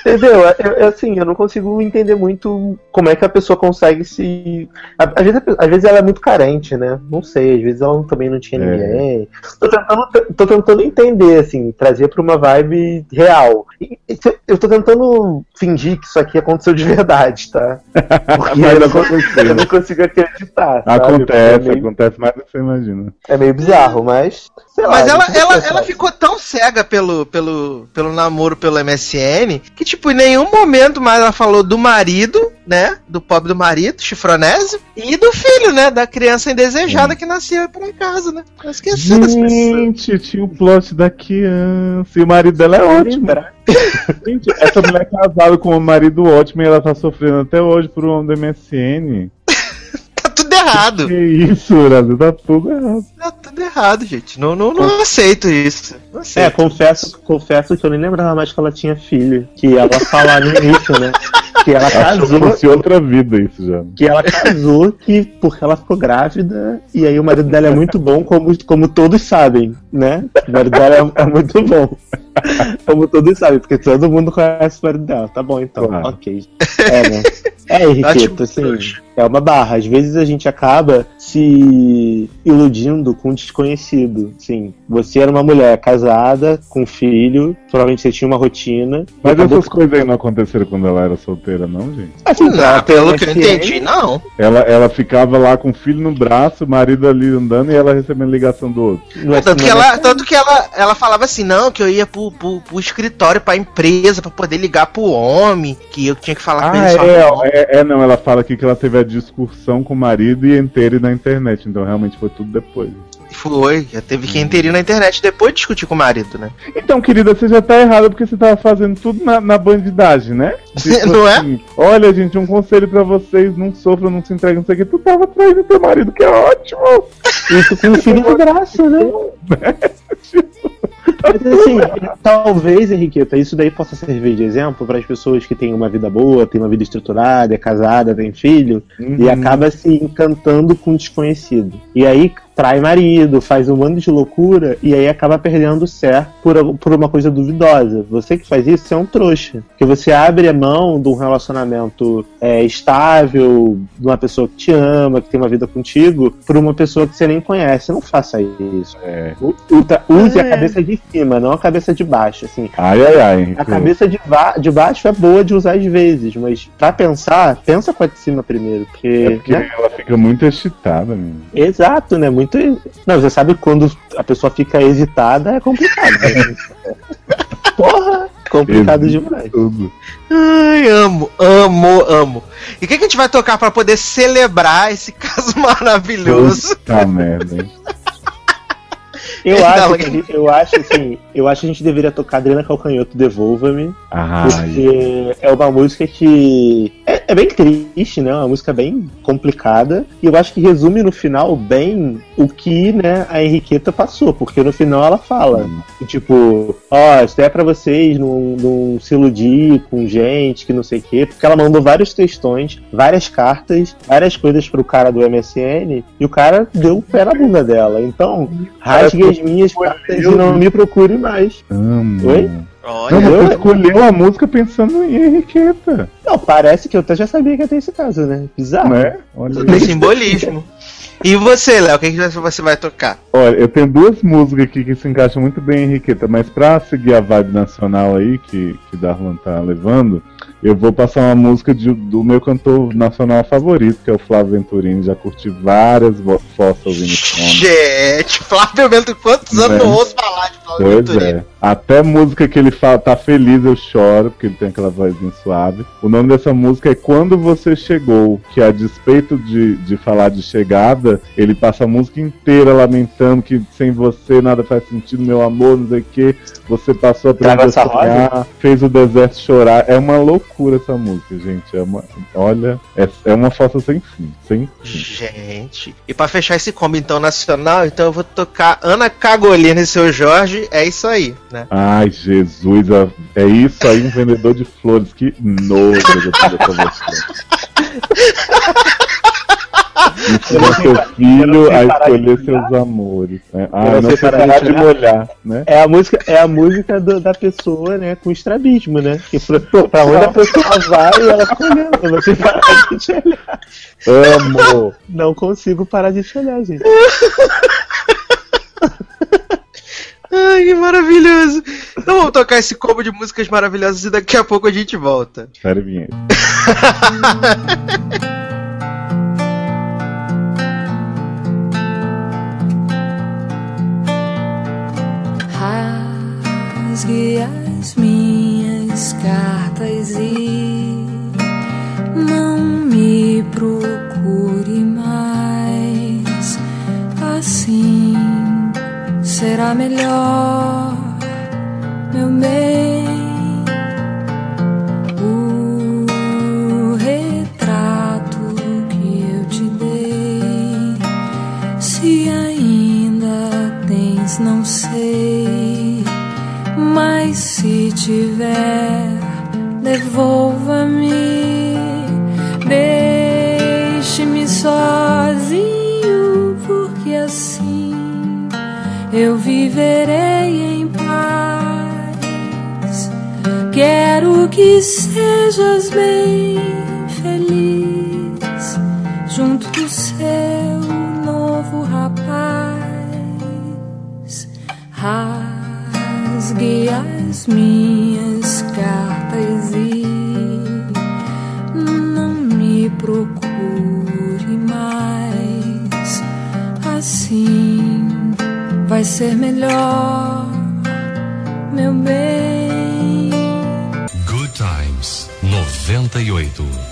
Entendeu? Eu, eu- assim, eu não consigo entender muito como é que a pessoa consegue se. a- Às vezes, a às vezes ela é muito carente, né? Não sei, às vezes ela também não tinha É. ninguém. Tô tentando, tô tentando entender, assim, trazer pra uma vibe real. E- Eu tô tentando fingir que isso aqui aconteceu de verdade, tá? <laughs> Porque Mas eu, aconteceu. eu não consigo acreditar. Acontece, É meio, acontece mais do que você imagina. é meio bizarro, mas. Sei lá, Mas ela, gente, ela, ela ficou tão cega pelo, pelo, pelo namoro pelo MSN que, tipo, em nenhum momento mais ela falou do marido, né? Do pobre do marido, chifronésio, e do filho, né? Da criança indesejada que nascia por acaso, né? Eu esqueci das pessoas. Gente, tinha o plot da criança. E o marido dela é ótimo. <laughs> Gente, essa mulher é casada com um marido ótimo e ela tá sofrendo até hoje por um homem do MSN. Tá tudo errado. Que isso, Brasil? Tá tudo errado. Tá tudo errado, gente. Não, não, não aceito isso. Não É, aceito. confesso, confesso que eu nem lembrava mais que ela tinha filho. Que ela fala no início, né? Que ela que casou. fosse outra vida isso já. Que ela casou que porque ela ficou grávida e aí o marido dela é muito bom, como, como todos sabem, né? O marido dela é, é muito bom. <laughs> Como todos sabem, porque todo mundo conhece o marido dela. Tá bom, então. Claro. Ok. <laughs> É, né? É, Ótimo Henriqueta, assim, trouxa. é uma barra. Às vezes a gente acaba se iludindo com um desconhecido. Sim, você era uma mulher casada, com filho, provavelmente você tinha uma rotina. Mas essas coisas aí não aconteceram quando ela era solteira, não, gente? Assim, Não, pelo que eu entendi, não. Ela, ela ficava lá com o filho no braço, o marido ali andando e ela recebendo ligação do outro. não é- Tanto não que, é ela, tanto que ela, ela falava assim, não, que eu ia pro, pro, pro escritório, pra empresa, pra poder ligar pro homem, que eu tinha que falar com Ah, ele só é, é, é, não, ela fala aqui que ela teve a discussão com o marido e inteira na internet, então realmente foi tudo depois. Foi, já teve que interir na internet depois de discutir com o marido, né? Então, querida, você já tá errada porque você tava fazendo tudo na, na bandidagem, né? <laughs> Não é? assim, Olha, gente, um conselho pra vocês, não sofram, não se entreguem, não sei o que. Tu tava traindo teu marido, que é ótimo! Isso com um <laughs> filho de graça, né? <laughs> Mas assim, talvez, Henriqueta, isso daí possa servir de exemplo para as pessoas que têm uma vida boa, têm uma vida estruturada, é casada, tem filho, e Uhum. acaba se encantando com um desconhecido. E aí trai marido, faz um monte de loucura, e aí acaba perdendo o certo por, por uma coisa duvidosa. Você que faz isso, você é um trouxa. Porque você abre a mão de um relacionamento é, estável, de uma pessoa que te ama, que tem uma vida contigo, por uma pessoa que você nem conhece. Não faça isso. É. Use É. a cabeça de cima, não a cabeça de baixo. Assim, Ai, ai, ai. A cabeça de, ba- de baixo é boa de usar às vezes, mas pra pensar, pensa com a de cima primeiro. Porque, É porque né? ela fica muito excitada, menino. Exato, né? Muito. Não, você sabe quando a pessoa fica hesitada é complicado. né? <laughs> Porra! complicado Existe demais. Tudo. Ai, amo, amo, amo. E o que, que a gente vai tocar pra poder celebrar esse caso <laughs> maravilhoso? Puta merda? Eu acho, que a gente- eu acho assim, eu acho que a gente deveria tocar Adriana Calcanhoto Devolva-me. Ai, Porque é uma música que é, é bem triste, né? Uma música bem complicada. E eu acho que resume no final bem o que, né, a Henriqueta passou. Porque no final ela fala, que, tipo, ó, isso é pra vocês não, não se iludir com gente que não sei o quê. Porque ela mandou vários textões, várias cartas, várias coisas pro cara do MSN. E o cara deu o pé na bunda dela. Então, rasgue as minhas cartas e não me procure mais. amo. Oi? Olha, Não, Eu- você escolheu a música pensando em Henriqueta, Não, parece que eu até já sabia que ia ter esse caso, né? Bizarro. né? Olha, tem <laughs> simbolismo. E você, Léo, o que, que você vai tocar? Olha, eu tenho duas músicas aqui que se encaixam muito bem em Henriqueta, mas pra seguir a vibe nacional aí que, que Darlan tá levando, eu vou passar uma música de- do meu cantor nacional favorito, que é o Flávio Venturini. Já curti várias esse nome. Gente, Flávio Bento, quantos anos Né? eu ouço falar de Flávio Pois Venturini? é. Até música que ele fala, tá feliz, eu choro, porque ele tem aquela vozinha suave. O nome dessa música é Quando Você Chegou, que a despeito de, de falar de chegada, ele passa a música inteira lamentando que sem você nada faz sentido, meu amor, não sei o que. Você passou a aprender a essa sonhar, fez o deserto chorar. É uma loucura essa música, gente. É uma, olha, é, é uma foto sem fim, sem fim. Gente. E pra fechar esse combo então nacional, então eu vou tocar Ana Cagolina e seu Jorge. É isso aí, né? Ai, Jesus, é isso aí, um vendedor de flores. Que nojo eu tô. <laughs> Ensina seu filho a escolher seus amores. Né? Ah, não, não de molhar, né? É a música, é a música do- da pessoa, né, com estrabismo, né? Que pra, pra onde a pessoa vai, ela fica olhando. Eu não sei parar de te olhar. Amo! Não consigo parar de te olhar, gente. Ai, que maravilhoso. Então vamos tocar esse combo de músicas maravilhosas e daqui a pouco a gente volta. Sério, vinheta. <laughs> Rasgue as minhas cartas e não me procure mais. Assim será melhor, meu bem. O retrato que eu te dei se ainda tens, não sei. Tiver, devolva-me. Deixe-me sozinho, porque assim eu viverei em paz. Quero que sejas bem feliz junto do seu novo rapaz. Rasgue as minhas cartas e não me procure mais. Assim vai ser melhor, meu bem. Good Times 98.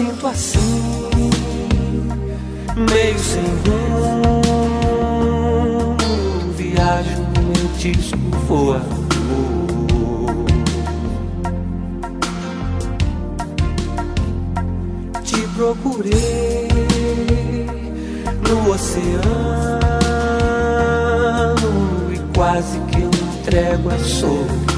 Sinto assim, meio sem rumo. Viajo meu disco voador. Te procurei no oceano e quase que eu entrego a solidão.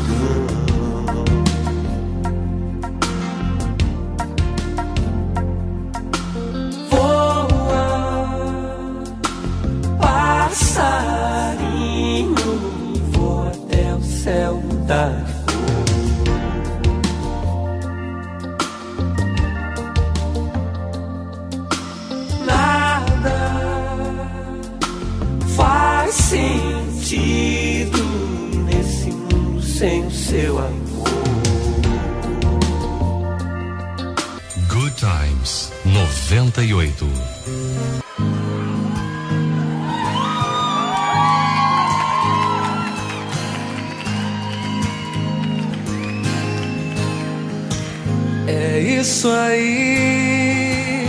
98. É isso aí.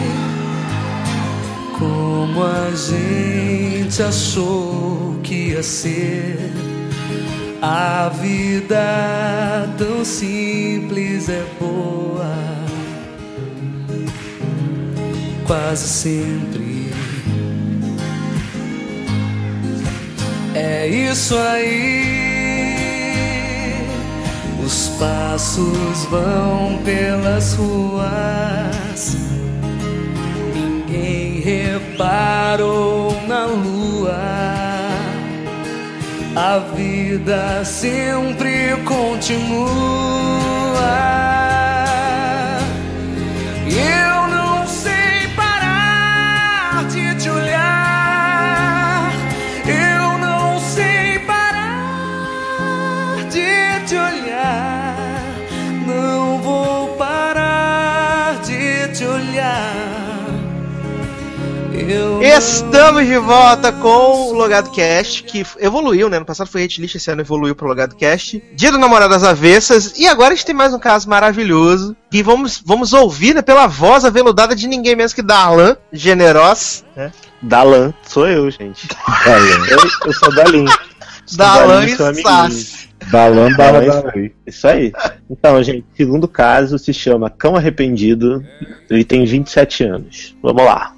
Como a gente achou que ia ser. A vida tão simples é boa. Quase sempre. É isso aí. Os passos vão pelas ruas. Ninguém reparou na lua. A vida sempre continua. Estamos de volta com o Logado Cast, que evoluiu, né? No passado foi Hitlist, esse ano evoluiu pro Logado Cast. Dia do Namoradas Avessas. E agora a gente tem mais um caso maravilhoso. E vamos, vamos ouvir né, pela voz aveludada de ninguém menos que Darlan Generos. Né? Dalan, sou eu, gente. Eu, eu sou Dalin. Darlan e. Sass. Balan lei. Isso aí. Então, gente, segundo caso se chama Cão Arrependido. Ele tem 27 anos. Vamos lá.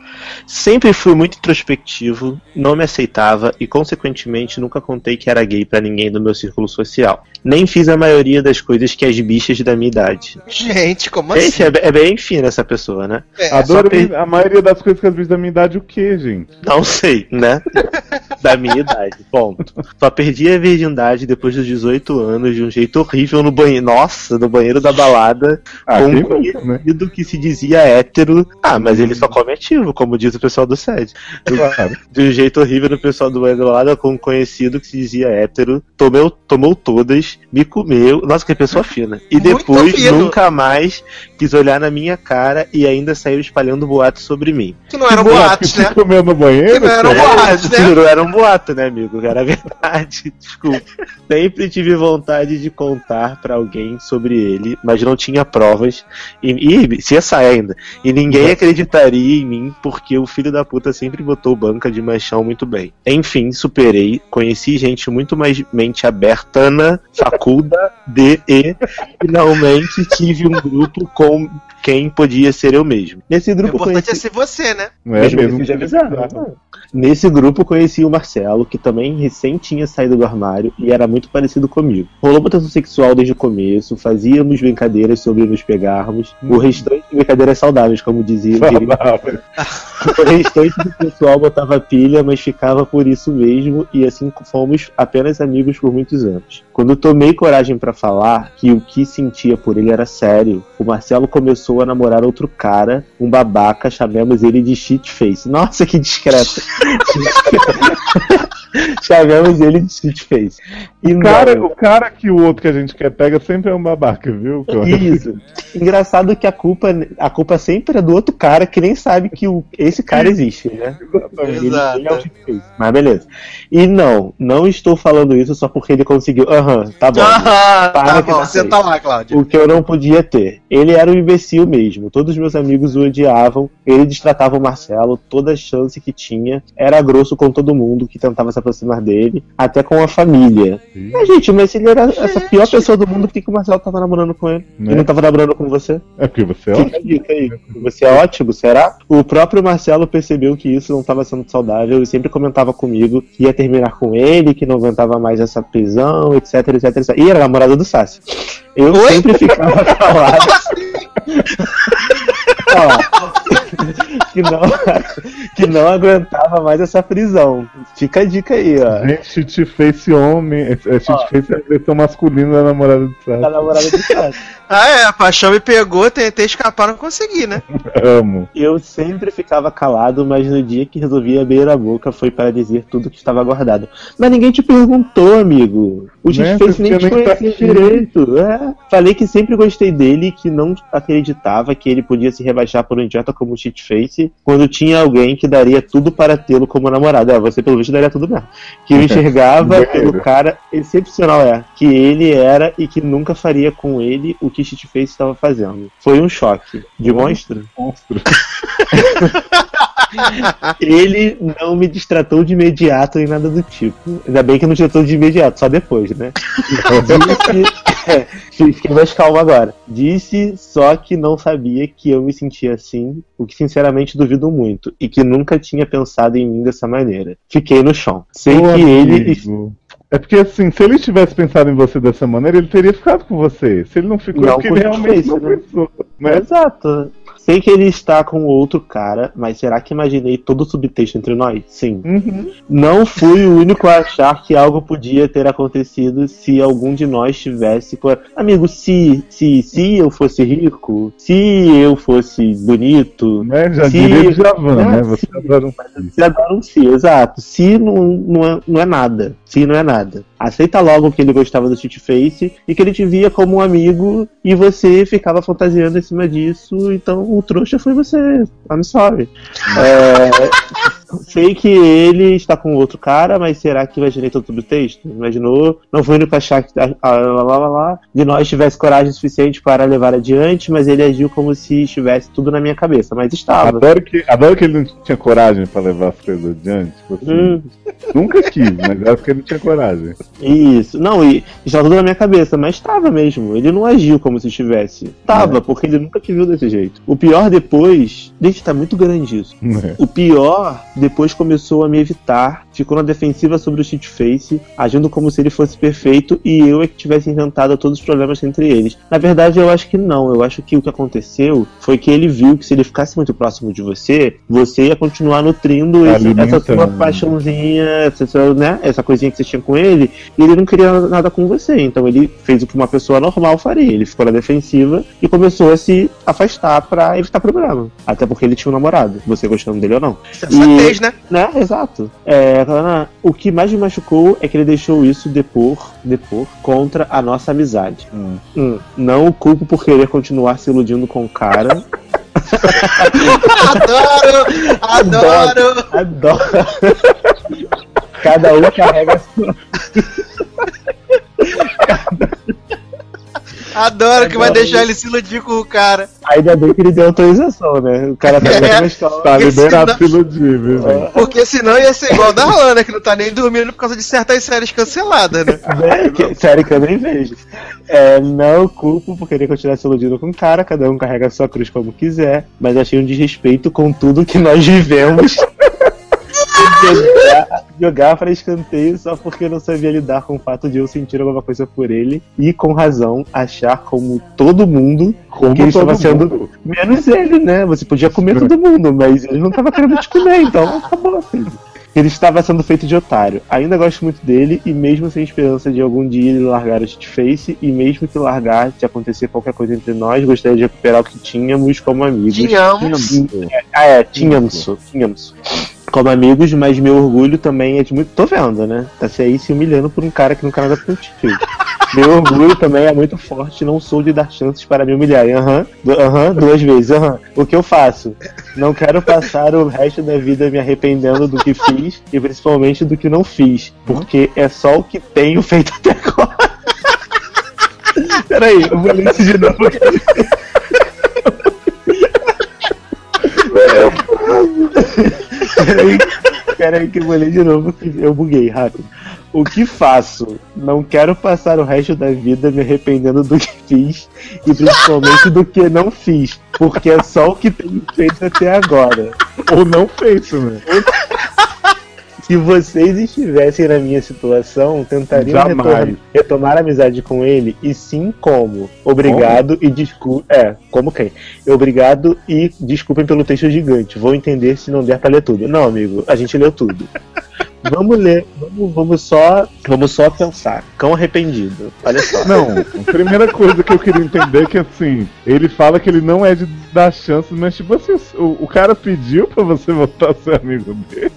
Sempre fui muito introspectivo, não me aceitava e, consequentemente, nunca contei que era gay pra ninguém do meu círculo social. Nem fiz a maioria das coisas que as bichas da minha idade. Gente, como assim? Gente, é, é bem fina essa pessoa, né? É, Adoro só per- a maioria das coisas que as bichas da minha idade, o que, gente? Não sei, né? <laughs> da minha idade. Ponto. Só perdi a virgindade depois dos 18 anos de um jeito horrível no banheiro. Nossa, no banheiro da balada. Ah, com um nunca, né? conhecido que se dizia hétero. Ah, mas ele só come ativo, como diz o pessoal do SED. Claro. De um jeito horrível no pessoal do balada, com um conhecido que se dizia hétero. Tomou, tomou todas, me comeu. Nossa, que pessoa <laughs> fina. E Muito depois fino. nunca mais quis olhar na minha cara e ainda saiu espalhando boatos sobre mim. que não eram Que boatos, que né? comeu no banheiro? Que não eram boatos, <laughs> né? Juro, era um boato, né, amigo? Era verdade. <laughs> Desculpa. Sempre tive vontade de contar pra alguém sobre ele, mas não tinha provas. E, e se sai ainda. E ninguém acreditaria em mim porque o filho da puta sempre botou banca de machão muito bem. Enfim, superei. Conheci gente muito mais mente aberta, na faculda de e finalmente tive um grupo com quem podia ser eu mesmo. Nesse O grupo importante é conheci... ser você, né? Não é Mesmo mesmo? que seja bizarro. Nesse grupo conheci o Marcelo, que também recém tinha saído do armário e era muito parecido comigo. Rolou tensão sexual desde o começo, fazíamos brincadeiras sobre nos pegarmos, o restante de brincadeiras saudáveis, como dizia o <laughs> Saudável. O restante do pessoal botava pilha, mas ficava por isso mesmo, e assim fomos apenas amigos por muitos anos. Quando tomei coragem pra falar que o que sentia por ele era sério, o Marcelo começou a namorar outro cara, um babaca, chamamos ele de shitface. Nossa, que discreto. <laughs> <laughs> chamamos ele de shitface. E O cara, o cara que o outro que a gente quer pega sempre é um babaca, viu? Isso. Engraçado que a culpa, a culpa sempre é do outro cara que nem sabe que o, esse cara existe, né? Ele- Exato. ele é o que fez. Mas beleza. E não, não estou falando isso só porque ele conseguiu. Aham, tá bom. <laughs> Ah, Para tá que bom, tá você tá lá, Cláudio. O que eu não podia ter. Ele era um imbecil mesmo. Todos os meus amigos o odiavam. Ele destratava o Marcelo. Toda chance que tinha. Era grosso com todo mundo que tentava se aproximar dele. Até com a família. Mas, gente, mas se ele era essa pior pessoa do mundo, por que, que o Marcelo tava namorando com ele? Né? E não tava namorando com você? É porque você é a dica aí. Você é ótimo, será? O próprio Marcelo percebeu que isso não estava sendo saudável e sempre comentava comigo que ia terminar com ele, que não aguentava mais essa prisão, etc, etc, etc. E era namorada do Sassi. Eu Oi? sempre ficava <laughs> calado. <laughs> Ó, <laughs> que, não, que não aguentava mais essa prisão. Fica a dica aí, ó. Gente, cheat face homem. É, é face é a versão masculina da namorada do Da Sassi. namorada do. <laughs> Ah, é, a paixão me pegou, tentei escapar, não consegui, né? <laughs> Amo. Eu sempre ficava calado, mas no dia que resolvi abrir a boca foi para dizer tudo que estava guardado. Mas ninguém te perguntou, amigo. O Né? X-Face nem te tá conhecia aqui. direito. É. Falei que sempre gostei dele, que não acreditava que ele podia se rebaixar por um idiota como o Cheatface quando tinha alguém que daria tudo para tê-lo como namorado. É, você pelo visto daria tudo mesmo. Que eu enxergava Guerreiro. pelo cara excepcional, é. Que ele era e que nunca faria com ele o que Cheatface estava fazendo. Foi um choque. De monstro? Monstro. <laughs> Ele não me distratou de imediato nem nada do tipo. Ainda bem que não distratou de imediato, só depois, né? Disse. <laughs> é, Fiquei mais calmo agora. Disse só que não sabia que eu me sentia assim, o que sinceramente duvido muito, e que nunca tinha pensado em mim dessa maneira. Fiquei no chão. Sei Ô, que ele. amigo. É porque assim, se ele tivesse pensado em você dessa maneira, ele teria ficado com você. Se ele não ficou, é Não porque com ele realmente Cheatface, não né? pensou. Né? Exato. Sei que ele está com outro cara, mas será que imaginei todo o subtexto entre nós? Sim. Uhum. Não fui o único a achar que algo podia ter acontecido se algum de nós tivesse. co- Amigo, se, se, se eu fosse rico, se eu fosse bonito, Né? Já Se- diria Djavan, né? né? Você Se- adora um se adora um si, exato. Se não, não, é, não é nada. Se não é nada. Aceita logo que ele gostava do Cheat Face e que ele te via como um amigo e você ficava fantasiando em cima disso, então o trouxa foi você. I'm sorry. É, Sei que ele está com outro cara, mas será que imaginei todo o texto? Imaginou? Não foi o único a achar que ah, lá, lá, lá, lá, de nós tivesse coragem suficiente para levar adiante, mas ele agiu como se estivesse tudo na minha cabeça, mas estava. Adoro que, adoro que ele não tinha coragem pra levar as coisas adiante. tipo assim. Hum, Nunca quis, mas acho que ele não tinha coragem. isso. Não, e estava tudo na minha cabeça, mas estava mesmo. Ele não agiu como se estivesse. Tava, porque ele nunca te viu desse jeito. O pior depois. Gente, tá muito grande isso. Né? O pior, depois começou a me evitar, ficou na defensiva sobre o cheat face, agindo como se ele fosse perfeito e eu é que tivesse inventado todos os problemas entre eles. Na verdade, eu acho que não. Eu acho que o que aconteceu foi que ele viu que se ele ficasse muito próximo de você, você ia continuar nutrindo esse- essa sua paixãozinha, essa, sua, né, essa coisinha que você tinha com ele, e ele não queria nada com você. Então ele fez o que uma pessoa normal faria. Ele ficou na defensiva e começou a se afastar pra evitar problema. Até porque ele tinha um namorado, você gostando dele ou não. Sensatez, né? Né? Exato. É, Ana, o que mais me machucou é que ele deixou isso depor, depor contra a nossa amizade. Hum. Hum, não o culpo por querer continuar se iludindo com o cara. Adoro! Adoro! Adoro. Cada um carrega a sua. <laughs> Adoro que vai deixar ele se iludir com o cara. Ainda bem que ele deu autorização, né? O cara tá <laughs> É. na escola. Tá liberado senão- se iludir, viu, gente? Porque senão ia ser igual da Lana, que não tá nem dormindo por causa de certas séries canceladas, né? né? Que- sério que eu nem vejo. É, não culpo por querer continuar se iludindo com o cara, cada um carrega a sua cruz como quiser, mas achei um desrespeito com tudo que nós vivemos. <laughs> jogar, jogar pra escanteio só porque não sabia lidar com o fato de eu sentir alguma coisa por ele e, com razão, achar como todo mundo Como que ele estava sendo. Menos ele, né? Você podia comer todo mundo, mas ele não tava querendo te comer, então acabou, filho. Ele estava sendo feito de otário. Ainda gosto muito dele e mesmo sem esperança de algum dia ele largar o Face e mesmo que largar, se acontecer qualquer coisa entre nós, gostaria de recuperar o que tínhamos como amigos. Tínhamos. Ah, é, tínhamos. Tínhamos. Como amigos, mas meu orgulho também é de muito. Tô vendo, né? Tá se aí se humilhando por um cara que nunca nada contigo. Meu orgulho também é muito forte, não sou de dar chances para me humilhar. Aham, du- aham, duas vezes. Aham. O que eu faço? Não quero passar o resto da vida me arrependendo do que fiz e principalmente do que não fiz, porque é só o que tenho feito até agora. <laughs> Peraí, eu vou ler isso de novo. Peraí, peraí que eu vou ler de novo, eu buguei rápido. O que faço? Não quero passar o resto da vida me arrependendo do que fiz e principalmente do que não fiz, porque é só o que tenho feito até agora. Ou não feito, né? Se vocês estivessem na minha situação, tentariam retomar a amizade com ele? E sim, como? Obrigado e desculpe. É, como quem? Obrigado e desculpem pelo texto gigante. Vou entender se não der pra ler tudo. Não, amigo, a gente leu tudo. <laughs> Vamos ler, vamos, vamos só. Vamos só pensar. Cão arrependido. Olha só. Não, a primeira coisa que eu queria entender é que assim, ele fala que ele não é de dar chances, mas tipo assim, o, o cara pediu pra você voltar a ser amigo dele.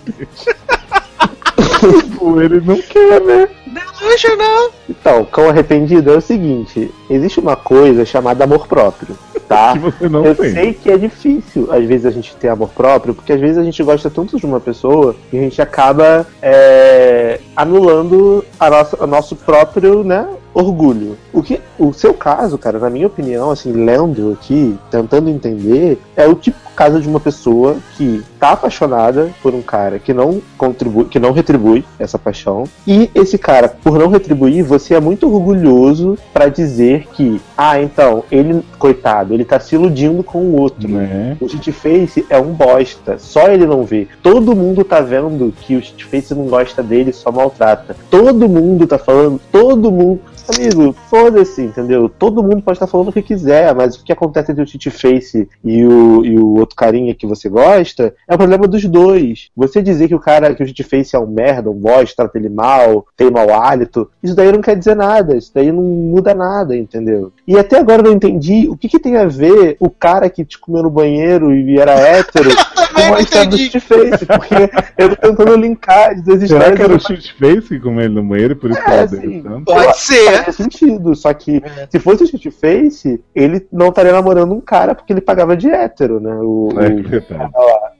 Tipo, ele não quer, né? Delusion não. Então, cão arrependido é o seguinte: existe uma coisa chamada amor próprio, tá? <laughs> Que você não Eu tem. sei que é difícil, às vezes, a gente ter amor próprio, porque às vezes a gente gosta tanto de uma pessoa que a gente acaba é, anulando a nossa, o nosso próprio, né? Orgulho. O que, o seu caso, cara, na minha opinião, assim, lendo aqui, tentando entender, é o típico caso de uma pessoa que tá apaixonada por um cara que não contribui, que não retribui essa paixão, e esse cara, por não retribuir, você é muito orgulhoso pra dizer que, ah, então, ele, coitado, ele tá se iludindo com o outro. Né? O Shitface é um bosta, só ele não vê. Todo mundo tá vendo que o Shitface não gosta dele, só maltrata. Todo mundo tá falando, todo mundo. Amigo, foda-se, entendeu? Todo mundo pode estar falando o que quiser, mas o que acontece entre o Shitface e o, e o outro carinha que você gosta é o problema dos dois. Você dizer que o cara, que o Shitface é um merda, um bosta, trata ele mal, tem mau hálito, isso daí não quer dizer nada, isso daí não muda nada, entendeu? E até agora eu não entendi o que, que tem a ver o cara que te comeu no banheiro e era hétero <laughs> com a história do entendi. Shitface, porque eu tô tentando linkar as duas Será histórias. que era o e Shitface que comeu ele no banheiro e por isso que É, ela sim. dele tanto? Pode ser. Faz sentido, só que É. se fosse o Shitface, ele não estaria namorando um cara porque ele pagava de hétero, né? O, É o- verdade.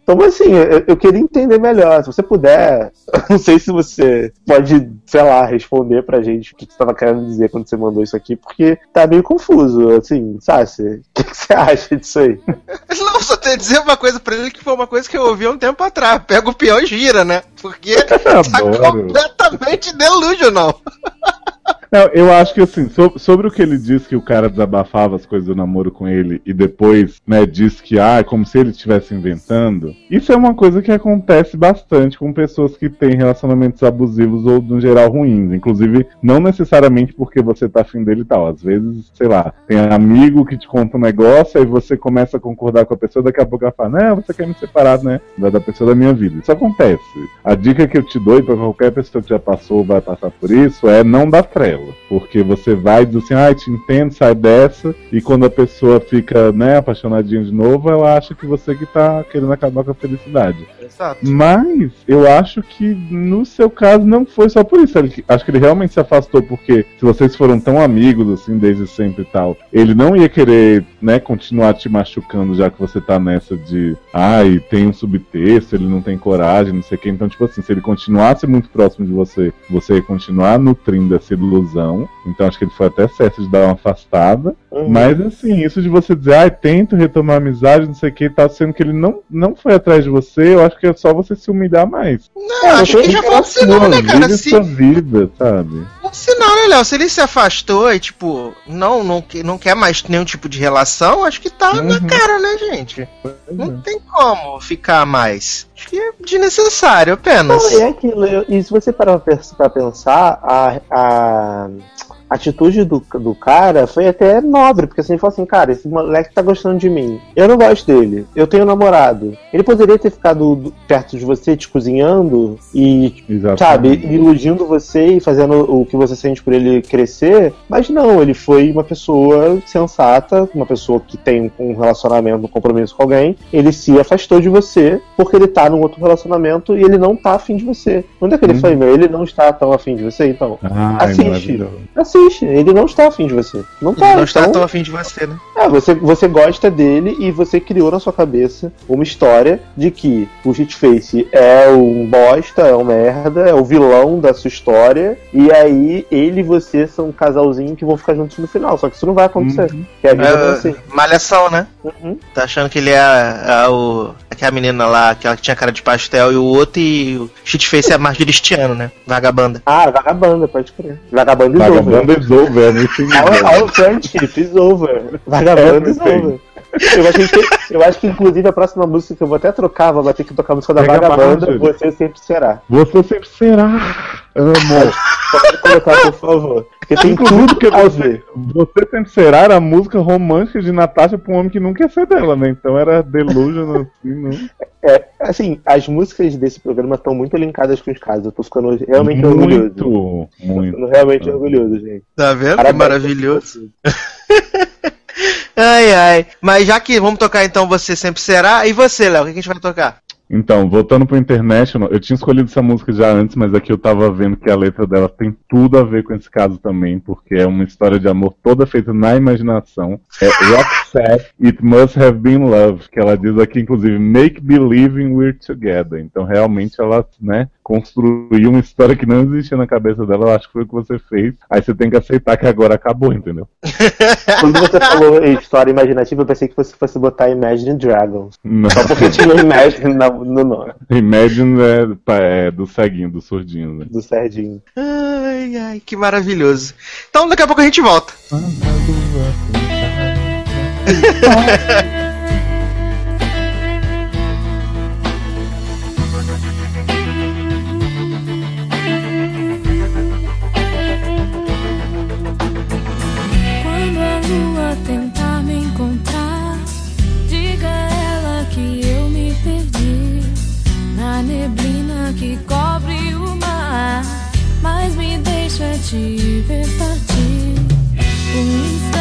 Então, assim, eu, eu queria entender melhor. Se você puder, <laughs> não sei se você pode, sei lá, responder pra gente o que você estava querendo dizer quando você mandou isso aqui, porque tá meio confuso, assim, Sassi. O que, que você acha disso aí? <laughs> Não, só tenho que dizer uma coisa pra ele que foi uma coisa que eu ouvi há um tempo atrás. Pega o peão e gira, né? Porque tá Adoro. completamente delusional. <laughs> Não, eu acho que assim, so- sobre o que ele disse que o cara desabafava as coisas do namoro com ele e depois, né, disse que ah, é como se ele estivesse inventando. Isso é uma coisa que acontece bastante com pessoas que têm relacionamentos abusivos ou, no geral, ruins. Inclusive, não necessariamente porque você tá afim dele e tal. Às vezes, sei lá, tem amigo que te conta um negócio, aí você começa a concordar com a pessoa, daqui a pouco ela fala, não, você quer me separar, né? Da, pessoa da minha vida. Isso acontece. A dica que eu te dou, e pra qualquer pessoa que já passou ou vai passar por isso, é não dar trela. Porque você vai dizer assim, ah, te entendo, sai dessa, e quando a pessoa fica, né, apaixonadinha de novo, ela acha que você que tá querendo acabar com a felicidade. Exato. Mas eu acho que no seu caso não foi só por isso. Ele- acho que ele realmente se afastou porque se vocês foram tão amigos assim desde sempre e tal, ele não ia querer, né, continuar te machucando já que você tá nessa de, ai, tem um subtexto, ele não tem coragem, não sei o que. Então, tipo assim, se ele continuasse muito próximo de você, você ia continuar nutrindo essa ilusão. Então acho que ele foi até certo de dar uma afastada. Uhum. Mas assim, isso de você dizer, ai, tento retomar a amizade, não sei o que e tal, sendo que ele não, não foi atrás de você, eu acho que é só você se humilhar mais. Não, acho que já foi um sinal, né, cara? Vive Se, sua vida, sabe? um sinal, né, Léo? Se ele se afastou e, tipo, não, não, que- não quer mais nenhum tipo de relação, acho que tá na Uhum. cara, né, gente? Não é. tem como ficar mais. Que é desnecessário apenas. Não, é aquilo. E se você parar pra pensar, a, a atitude do, do cara foi até nobre, porque assim, ele falou assim, cara, esse moleque tá gostando de mim. Eu não gosto dele. Eu tenho um namorado. Ele poderia ter ficado do- perto de você, te cozinhando e Exatamente. sabe, iludindo você e fazendo o que você sente por ele crescer, mas não, ele foi uma pessoa sensata, uma pessoa que tem um relacionamento, um compromisso com alguém, ele se afastou de você porque ele tá num outro relacionamento e ele não tá afim de você. Onde é que ele Uhum. foi, meu? Ele não está tão afim de você, então? Ai, Assiste. maravilhoso. Ele não está afim de você. Não tá, Ele não está então- tão afim de você, né? é, você, você gosta dele e você criou na sua cabeça uma história de que o Shitface é um bosta, é um merda, é o vilão da sua história, e aí ele e você são um casalzinho que vão ficar juntos no final. Só que isso não vai acontecer. Uhum. É É, assim. malhação, né? Uhum. Tá achando que ele é, a- o. Aquela menina lá, aquela que tinha cara de pastel, e o outro e o shitface é a margiristiano, né? Vagabanda. Ah, vagabanda, pode crer. Vagabanda is over. Vagabanda is over, é Our, <laughs> engraçado. our friendship is over. Vagabanda is Everything. over. Eu acho, que, eu acho que, inclusive, a próxima música que eu vou até trocar, vou ter que tocar a música da Pega Vagabanda. Você Sempre Será. Você sempre será. Amo. Pode colocar, por favor. Porque tem tudo que você, você sempre será era a música romântica de Natasha pra um homem que nunca ia ser dela, né? Então era delusion assim, não. É, assim, as músicas desse programa estão muito linkadas com os casos. Eu tô ficando realmente orgulhoso. muito, Tô muito. ficando realmente orgulhoso, gente. Tá vendo? Que Parabéns. maravilhoso. <laughs> Ai, ai. Mas já que vamos tocar então Você Sempre Será, e você, Léo, o que a gente vai tocar? Então, voltando pro International, eu tinha escolhido essa música já antes, mas aqui eu tava vendo que a letra dela tem tudo a ver com esse caso também, porque é uma história de amor toda feita na imaginação. É Roxette, It Must Have Been Love, que ela diz aqui, inclusive, Make Believing We're Together. Então, realmente, ela, né, construiu uma história que não existia na cabeça dela, eu acho que foi o que você fez. Aí você tem que aceitar que agora acabou, entendeu? <laughs> Quando você falou em história imaginativa, eu pensei que você fosse botar Imagine Dragons. Não. Só porque tinha Imagine na- no nome Imagine é, é do ceguinho, do surdinho, né? do Serginho. Ai, ai, que maravilhoso. Então daqui a pouco a gente volta. Quando <laughs> te ver partir. Um instante,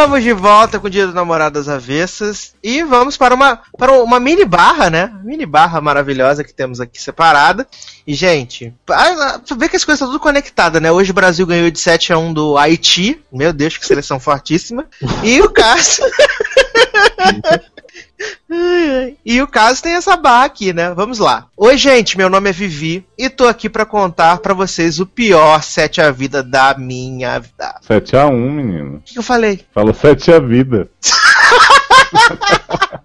Estamos de volta com o Dia do Namorado das Avessas e vamos para uma, para uma mini barra, né? Mini barra maravilhosa que temos aqui separada. E, gente, ah, você vê que as coisas estão tudo conectadas, né? Hoje o Brasil ganhou de 7 a 1 do Haiti. Meu Deus, que seleção fortíssima. E o caso. <laughs> E o caso tem essa barra aqui, né? Vamos lá. Oi, gente, meu nome é Vivi e tô aqui pra contar pra vocês o pior sete a vida da minha vida. 7x1, menino. O que eu falei? Falou 7 a vida. <laughs>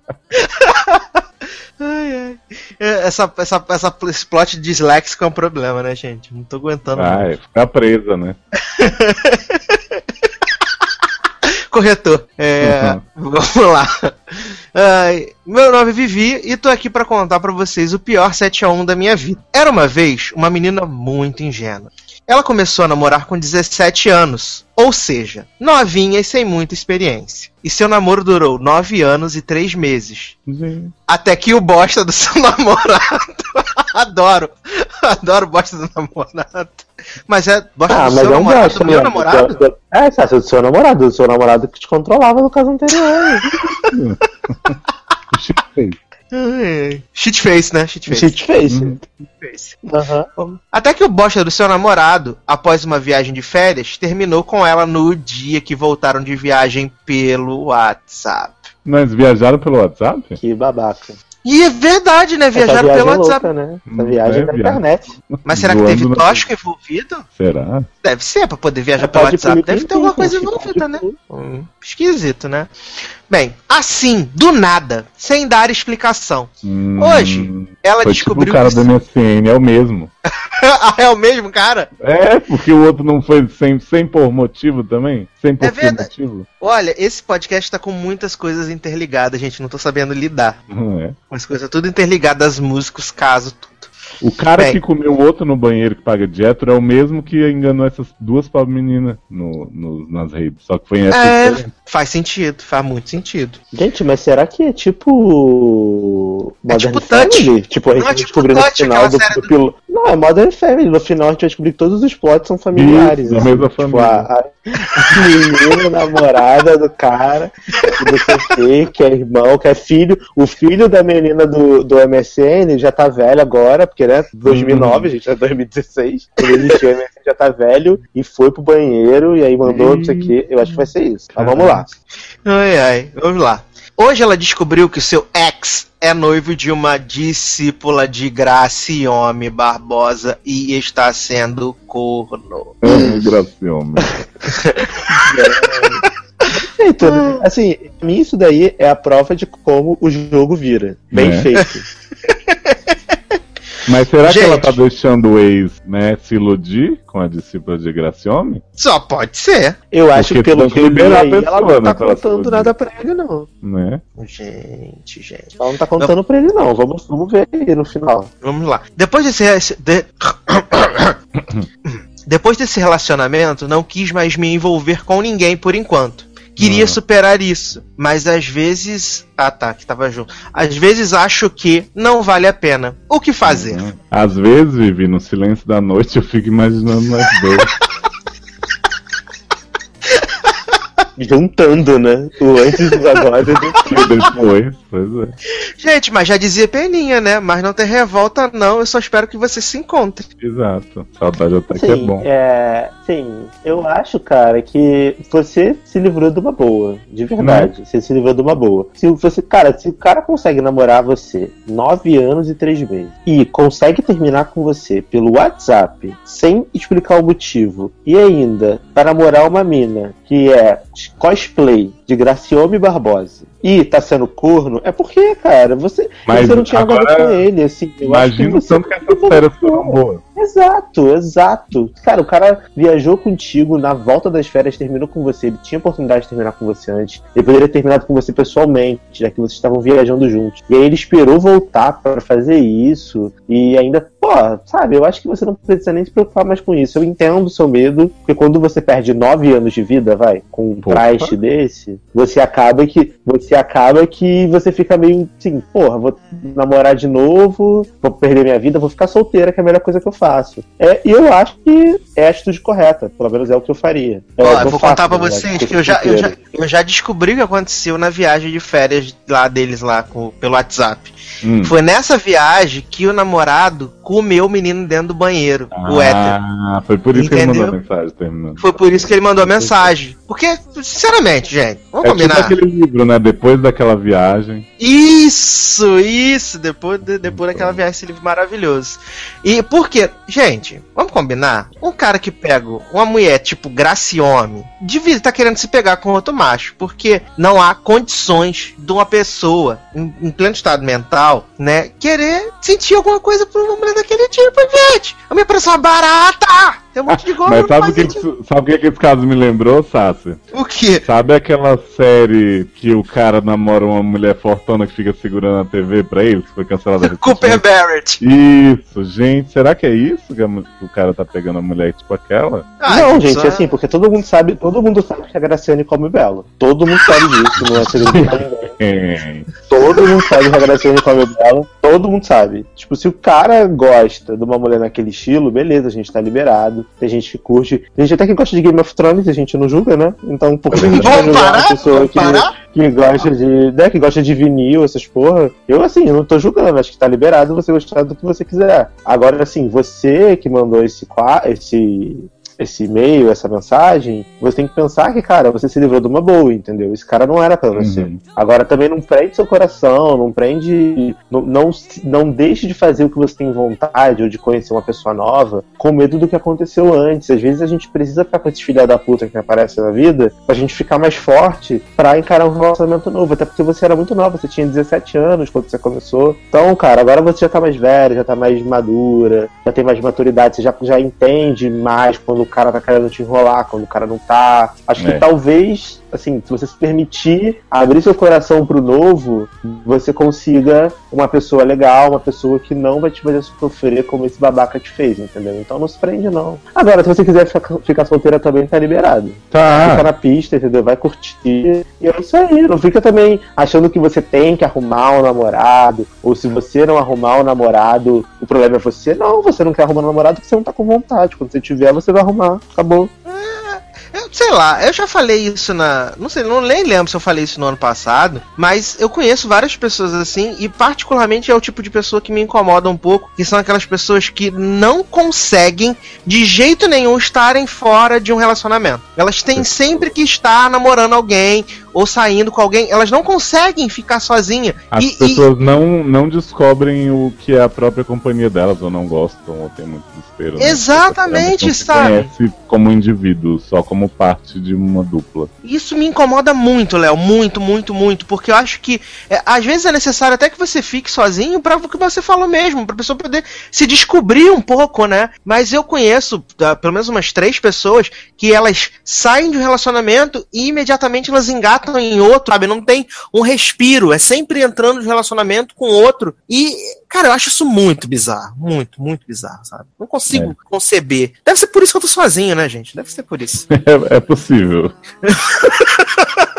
Ai, ai. É, Essa, essa, essa, esse plot disléxico é um problema, né, gente? Não tô aguentando. Ah, é ficar presa, né? <laughs> Corretor. É, <laughs> Vamos lá. Ai, meu nome é Vivi e tô aqui pra contar pra vocês o pior 7x1 da minha vida. Era uma vez uma menina muito ingênua. Ela começou a namorar com 17 anos, ou seja, novinha e sem muita experiência. E seu namoro durou 9 anos e 3 meses. Gente. Até que o bosta do seu <laughs> namorado. adoro. Adoro bosta do namorado. Mas é bosta Ah, do mas seu é um namorado, bosta, do meu namorado? Do- do- É, Sassi, do seu namorado, do seu namorado que te controlava no caso anterior. <laughs> <laughs> Ai, Shitface, né? Shitface. Shit face. Uhum. Shitface. Aham. Até que o bosta do seu namorado, após uma viagem de férias, terminou com ela no dia que voltaram de viagem pelo WhatsApp. Mas viajaram pelo WhatsApp? Que babaca. E é verdade, né? Viajaram pelo viagem WhatsApp. louca, né? Essa Hum, viagem é da viagem. internet. Mas será que teve na- tóxico envolvido? Será? Deve ser, pra poder viajar É, pelo pode ir WhatsApp. pelo Deve ter alguma coisa envolvida, né? pode Hum, esquisito, né? Bem, assim, do nada, sem dar explicação. Hum, Hoje, ela Foi descobriu tipo o cara que. do MSN, é o mesmo. Ah, <laughs> é o mesmo cara? É, porque o outro não foi sem, sem por motivo também? Sem por É motivo? Olha, esse podcast tá com muitas coisas interligadas, gente. Não tô sabendo lidar. Não é. As coisas tudo interligadas, músicos, caso, tudo. O cara Bem. que comeu o outro no banheiro que paga de hétero é o mesmo que enganou essas duas pobres meninas no, no- nas redes. Só que foi em É, diferente. faz sentido, faz muito sentido. Gente, mas será que é tipo. É Modern tipo Touch. Family? Tipo, a gente Não é tipo descobrir no Touch, final aquela do, do do- piloto. Não, é Modern Family. No final a gente vai descobrir que todos os plots são familiares. Isso, da assim. mesma tipo, família. a, a menina, namorada do cara, do CC, que é irmão, que é filho. O filho da menina do, do MSN já tá velho agora, porque né, 2009, gente, é 2016. Quando existia o MSN já tá velho e foi pro banheiro e aí mandou não sei o que. Eu acho que vai ser isso. Mas vamos lá. Ai, ai, vamos lá. Hoje ela descobriu que o seu ex é noivo de uma discípula de Graciome Barbosa e está sendo corno. Ah, Gracioma. <laughs> Feito, né? Assim, pra mim isso daí é a prova de como o jogo vira. Bem É. feito. <laughs> Mas será que ela Gente. tá deixando o ex, né, se iludir com a discípula de Graciome? Só pode ser. Eu acho Porque que pelo que que eu li ela pessoa, não né, tá se contando nada pra ele, não. Né? Gente, gente. Ela não tá contando pra ele, não. Vamos, vamos ver aí no final. Vamos lá. Depois desse. de- <coughs> <coughs> <coughs> Depois desse relacionamento, não quis mais me envolver com ninguém por enquanto. Queria superar isso, mas às vezes. Ah tá, que tava junto. Às vezes acho que não vale a pena. O que fazer? Uhum. Às vezes, Vivi, no silêncio da noite, eu fico imaginando nós <laughs> dois. Juntando, né? O antes e o agora do E depois, pois é. Gente, mas já dizia Peninha, né? Mas não tem revolta, não. Eu só espero que você se encontre. Exato. Saudade até que é Sim, bom. é, sim, eu acho, cara, que você se livrou de uma boa, de verdade. Você se livrou de uma boa. Se você, cara, se o cara consegue namorar você nove anos e três meses e consegue terminar com você pelo WhatsApp sem explicar o motivo e ainda para namorar uma mina que é cosplay de Graciome Barbosa e tá sendo corno, é porque, cara, você, Mas você não tinha nada agora, com ele, assim. Eu acho que Imagina o você- tanto que essas férias foram boas. Exato, exato. Cara, o cara viajou contigo na volta das férias, terminou com você. Ele tinha oportunidade de terminar com você antes. Ele poderia ter terminado com você pessoalmente, já que vocês estavam viajando juntos. E aí ele esperou voltar pra fazer isso. E ainda, pô, sabe, eu acho que você não precisa nem se preocupar mais com isso. Eu entendo o seu medo, porque quando você perde nove anos de vida, vai, com um traste desse, você acaba que. Você acaba que você fica meio assim, porra, vou namorar de novo, vou perder minha vida, vou ficar solteira, que é a melhor coisa que eu faço. É, e eu acho que é a atitude correta, pelo menos é o que eu faria. É Ó, eu vou faço, contar pra vocês que eu já, eu, já, eu já descobri o que aconteceu na viagem de férias lá deles lá com, pelo WhatsApp. Hum. Foi nessa viagem que o namorado comeu o menino dentro do banheiro, o hétero. Ah, foi por isso que ele Entendeu? mandou a mensagem terminando. Foi por isso que ele mandou a mensagem. Porque, sinceramente, gente, vamos É combinar. tipo aquele livro, né? Depois daquela viagem. Isso, isso, depois, de- depois daquela viagem, esse livro maravilhoso. E porque, gente, vamos combinar? Um cara que pega uma mulher tipo Graciome, devia estar querendo se pegar com outro macho, porque não há condições de uma pessoa em, em pleno estado mental, né, querer sentir alguma coisa por uma mulher daquele tipo, gente. A minha parece uma barata! Tem um monte de gol. Mas sabe o que, sabe o que, que esse caso me lembrou, Sassi? O que? Sabe aquela série que o cara namora uma mulher fortuna que fica segurando a TV pra ele, que foi cancelada <laughs> Cooper? Barrett. Isso, gente, será que é isso que, a mu- que o cara tá pegando a mulher tipo aquela? Ah, não, gente, é- assim, porque todo mundo sabe, todo mundo sabe que a Graciane come belo. Todo mundo sabe disso, não é <laughs> segredo. Todo mundo sabe que a Graciane come belo. Todo mundo sabe. Tipo, se o cara gosta de uma mulher naquele estilo, beleza, a gente tá liberado. Tem gente que curte. Tem gente até que gosta de Game of Thrones, a gente não julga, né? Então, por que a gente vai julgar uma pessoa que, que gosta de. Né, que gosta de vinil, essas porra? Eu, assim, eu não tô julgando, acho que tá liberado você gostar do que você quiser. Agora, assim, você que mandou esse, esse, esse e-mail, essa mensagem, você tem que pensar que, cara, você se livrou de uma boa, entendeu? Esse cara não era pra você. Uhum. Agora também não prende seu coração, não prende. Não, não, não deixe de fazer o que você tem vontade ou de conhecer uma pessoa nova com medo do que aconteceu antes. Às vezes a gente precisa ficar com esse filho da puta que aparece na vida pra gente ficar mais forte pra encarar um relacionamento novo. Até porque você era muito nova, você tinha 17 anos quando você começou. Então, cara, agora você já tá mais velha, já tá mais madura, já tem mais maturidade, você já, já entende mais quando o cara tá querendo te enrolar, quando o cara não tá. Acho É. que talvez, assim, se você se permitir abrir seu coração pro novo, você consiga uma pessoa legal, uma pessoa que não vai te fazer sofrer como esse babaca te fez, entendeu? Então não se prende, não. Agora, se você quiser ficar, ficar solteira também, tá liberado. Fica Tá. na pista, entendeu? Vai curtir. E é isso aí. Não fica também achando que você tem que arrumar um namorado. Ou se você não arrumar um namorado, o problema é você. Não, você não quer arrumar um namorado porque você não tá com vontade. Quando você tiver, você vai arrumar. Acabou. Eu sei lá, eu já falei isso na. Não sei, não nem lembro se eu falei isso no ano passado, mas eu conheço várias pessoas assim, e particularmente é o tipo de pessoa que me incomoda um pouco, que são aquelas pessoas que não conseguem de jeito nenhum estarem fora de um relacionamento. Elas têm sempre que estar namorando alguém ou saindo com alguém, elas não conseguem ficar sozinhas. As E- e- pessoas não, não descobrem o que é a própria companhia delas, ou não gostam, ou tem muito desespero. né? Exatamente, Não se sabe? conhece como indivíduo, só como parte de uma dupla. Isso me incomoda muito, Léo. Muito, muito, muito. Porque eu acho que é, às vezes é necessário até que você fique sozinho para o que você falou mesmo, pra pessoa poder se descobrir um pouco, né? Mas eu conheço tá, pelo menos umas três pessoas que elas saem de um relacionamento e imediatamente elas engatam em outro, sabe? Não tem um respiro. É sempre entrando de relacionamento com outro. E, cara, eu acho isso muito bizarro. Muito, muito bizarro, sabe? Não consigo conceber. Deve ser por isso que eu tô sozinho, né, gente? Deve ser por isso. <laughs> É, é possível. <laughs>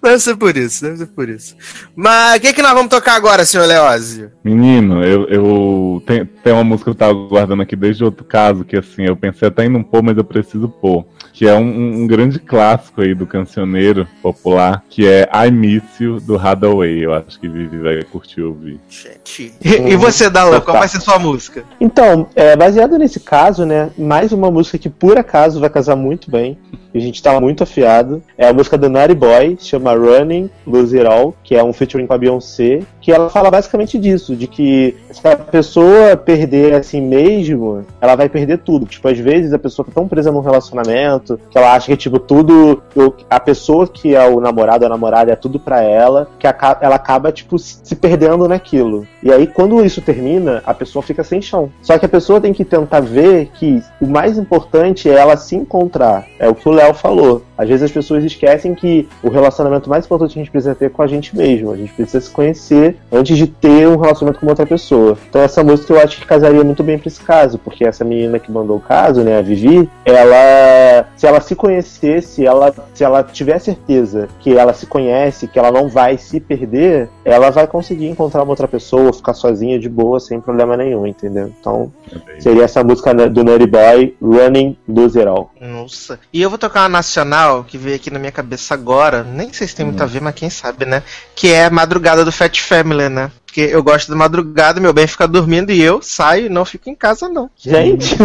Deve ser por isso, deve ser por isso. Mas o que, que nós vamos tocar agora, senhor Leózio? Menino, eu, eu tem, tem uma música que eu tava guardando aqui desde outro caso, que assim, eu pensei até em não pôr, mas eu preciso pôr. Que é um, um grande clássico aí do cancioneiro popular, que é I Miss You, do Hathaway. Eu acho que Vivi vai curtir ouvir. Gente. E, e você, Dalan, qual vai ser sua música? Então, é, baseado nesse caso, né? Mais uma música que por acaso vai casar muito bem. E a gente tá muito afiado. É a música do Naughty Boy, se chama Running, Lose It All, que é um featuring com a Beyoncé. Que ela fala basicamente disso, de que se a pessoa perder assim mesmo, ela vai perder tudo. Tipo, às vezes a pessoa tá tão presa num relacionamento que ela acha que, tipo, tudo. A pessoa que é o namorado a namorada é tudo pra ela, que ela acaba, tipo, se perdendo naquilo. E aí, quando isso termina, a pessoa fica sem chão. Só que a pessoa tem que tentar ver que o mais importante é ela se encontrar. É o que o Léo falou. Às vezes as pessoas esquecem que o relacionamento mais importante que a gente precisa ter é com a gente mesmo. A gente precisa se conhecer antes de ter um relacionamento com outra pessoa. Então essa música eu acho que casaria muito bem pra esse caso, porque essa menina que mandou o caso, né, a Vivi, ela se ela se conhecesse, ela se ela tiver certeza que ela se conhece, que ela não vai se perder, ela vai conseguir encontrar uma outra pessoa, ficar sozinha de boa, sem problema nenhum, entendeu? Então, seria essa música né, do Nutty Boy, Running Lose It All. Nossa. E eu vou tocar uma nacional que veio aqui na minha cabeça agora. Nem sei se tem muito a ver, mas quem sabe, né? Que é a madrugada do Fat Family, né? Porque eu gosto da madrugada, meu bem fica dormindo e eu saio e não fico em casa, não. Gente, <laughs>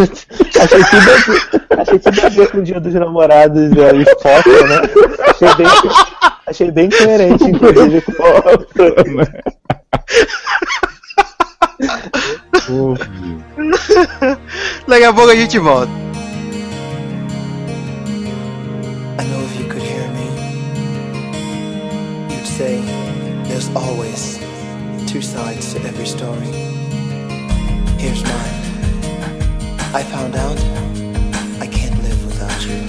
achei tudo a ver, achei tudo a ver com o dia dos namorados e a foto, né? Achei bem, achei bem coerente, inclusive, com o Daqui a pouco a gente volta. I know if you could hear me, you'd say there's always two sides to every story. Here's mine. I found out I can't live without you.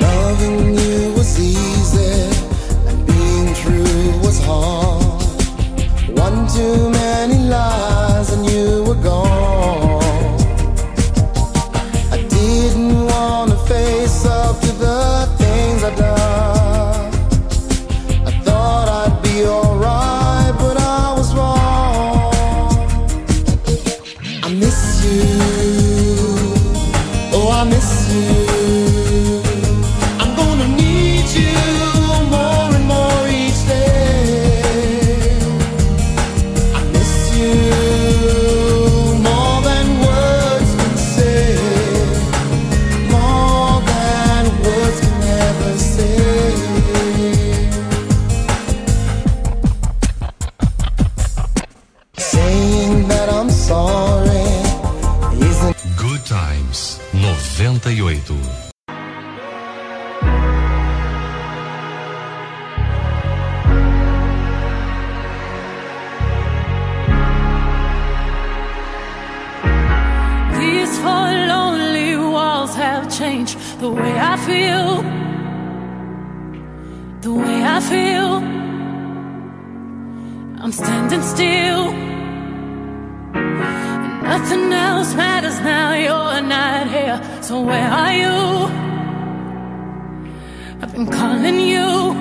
Loving you was easy, and being true was hard. One too many lies, 98. These four lonely walls have changed the way I feel. The way I feel. I'm standing still. And nothing else matters now. So where are you? I've been calling you.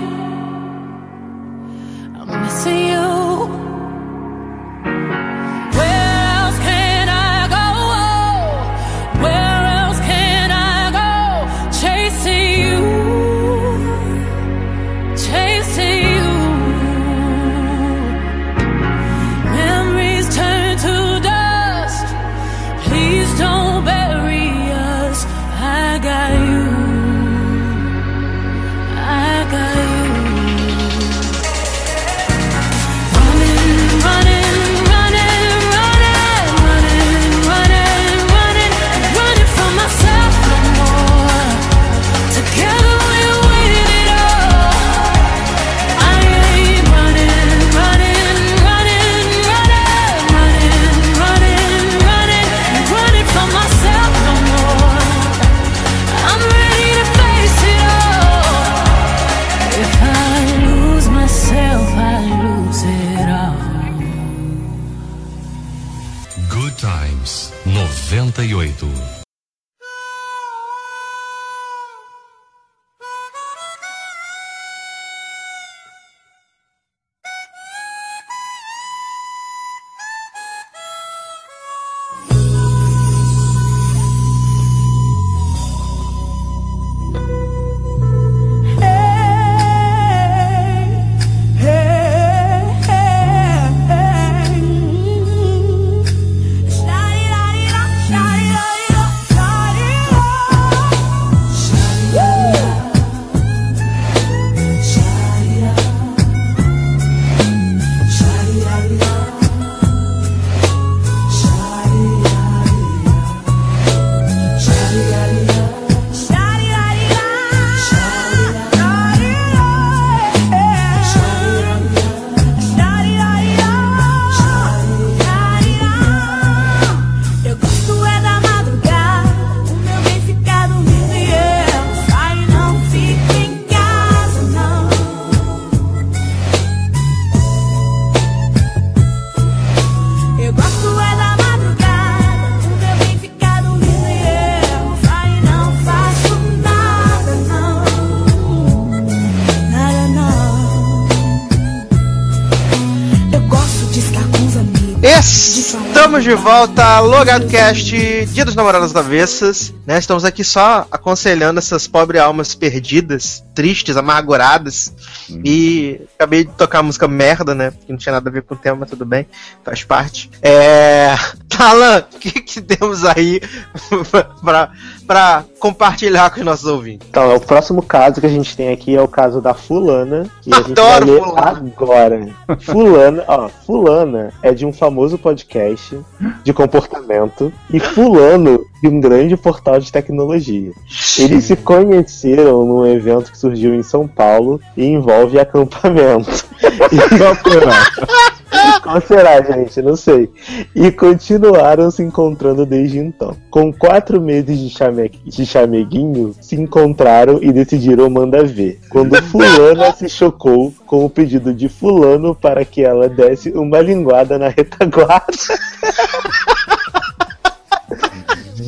De volta, Logado Cast, Dia dos Namorados Avessas. Né? Estamos aqui só aconselhando essas pobres almas perdidas, tristes, amarguradas. E acabei de tocar a música merda, né? Que não tinha nada a ver com o tema, mas tudo bem, faz parte. É. <laughs> Talan, o que, que temos aí <laughs> pra, pra compartilhar com os nossos ouvintes? Então, o próximo caso que a gente tem aqui é o caso da Fulana. Que a gente Adoro vai ler Fulana. agora. Fulana, ó, Fulana é de um famoso podcast de comportamento e Fulano de um grande portal de tecnologia. Eles se conheceram num evento que surgiu em São Paulo e envolve <laughs> acampamento. Qual será? <laughs> Qual será, gente? Não sei. E continuaram se encontrando desde então. Com quatro meses de, chame... de chameguinho, se encontraram e decidiram mandar ver. Quando <laughs> Fulana se chocou com o pedido de Fulano para que ela desse uma linguada na retaguarda.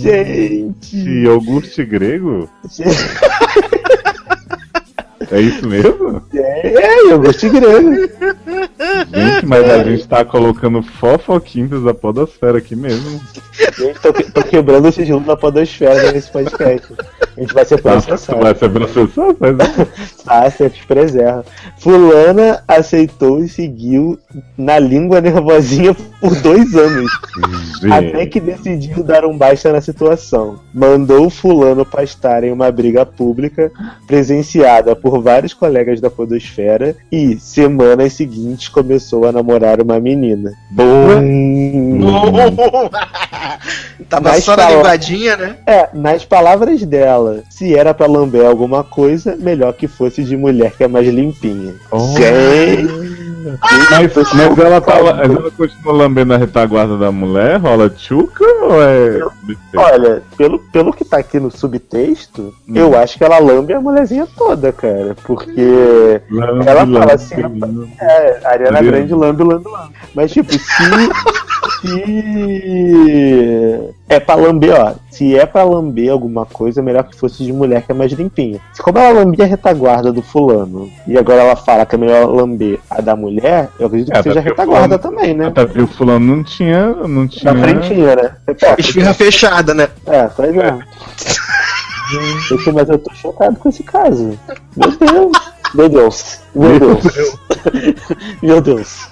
Gente. Iogurte grego? <laughs> É isso mesmo? É, eu gostei grande. Gente, mas a gente tá colocando fofoquinhas da podosfera aqui mesmo. Gente, tô, tô quebrando o sigilo da podosfera nesse podcast. A gente vai ser Tá, processado. vai ser processado, mas é. Ah, você te preserva. Fulana aceitou e seguiu na língua nervosinha por dois anos. Até que decidiu dar um basta na situação. Mandou fulano pastar em uma briga pública, presenciada por vários colegas da podosfera, e, semanas seguintes, começou a namorar uma menina. Bom! <laughs> Tava Mas só na linguadinha, né? É, nas palavras dela, se era pra lamber alguma coisa, melhor que fosse de mulher que é mais limpinha. Oh. Gente! Mas, mas ela mas Ela continua lambendo a retaguarda da mulher? Rola tchuca ou é. Olha, pelo, pelo que tá aqui no subtexto, Hum. eu acho que ela lambe a mulherzinha toda, cara. Porque Lambe, ela fala assim, lambe. é, a Ariana? Grande lambe, lambe, lambe. Mas tipo, se. <laughs> se. É pra lamber, ó. Se é pra lamber alguma coisa, melhor que fosse de mulher que é mais limpinha. Se como ela lambia a retaguarda do fulano, e agora ela fala que é melhor lamber a da mulher, eu acredito que É, seja a retaguarda fulano- também, né? Até porque o fulano não tinha. Não tinha. Na frentinha, né? Esfirra fechada, né? É, pois é. <laughs> Gente, mas eu tô chocado com esse caso. Meu Deus. Meu Deus. Meu Deus. Meu Deus.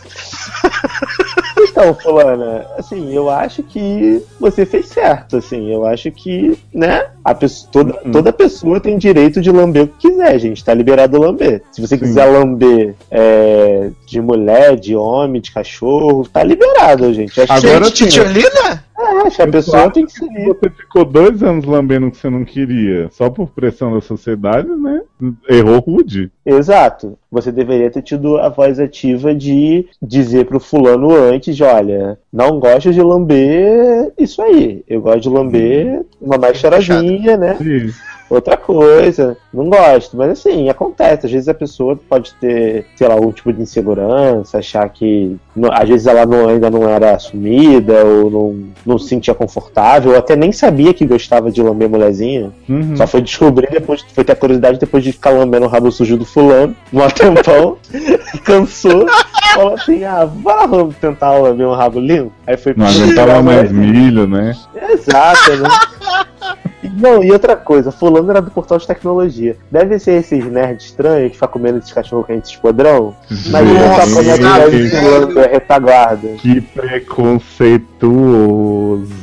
<laughs> Então, fulana, assim, eu acho que você fez certo, assim, eu acho que, né, a pessoa, toda, toda pessoa tem direito de lamber o que quiser, gente, tá liberado lamber. Se você quiser lamber é, de mulher, de homem, de cachorro, tá liberado, gente. Acho que- Agora Gente, sim, titiolina? É, acho que a pessoa tem que ser Você ficou dois anos lambendo o que você não queria, só por pressão da sociedade, né? Errou rude. Exato. Você deveria ter tido a voz ativa de dizer pro fulano antes de, olha, não gosto de lamber isso aí. Eu gosto de lamber uma mais cheirosinha, né? Isso. Outra coisa. Não gosto. Mas assim, acontece. Às vezes a pessoa pode ter, sei lá, algum tipo de insegurança, achar que não- às vezes ela não- ainda não era assumida, ou não, não se sentia confortável, ou até nem sabia que gostava de lamber mulherzinha. Uhum. Só foi descobrir depois, foi ter a curiosidade depois de ficar lambendo o rabo sujo do fulano, um <laughs> tempão, cansou, falou assim, ah, lam- tentar lamber um rabo limpo? Aí foi Não aguentava mais mulher- milho, né? Exato, né? <laughs> Não, e outra coisa, fulano era do portal de tecnologia. Deve ser esses nerds estranhos que ficam comendo esses cachorro quentes podrão. Mas ele tá a retaguarda. Que preconceituoso.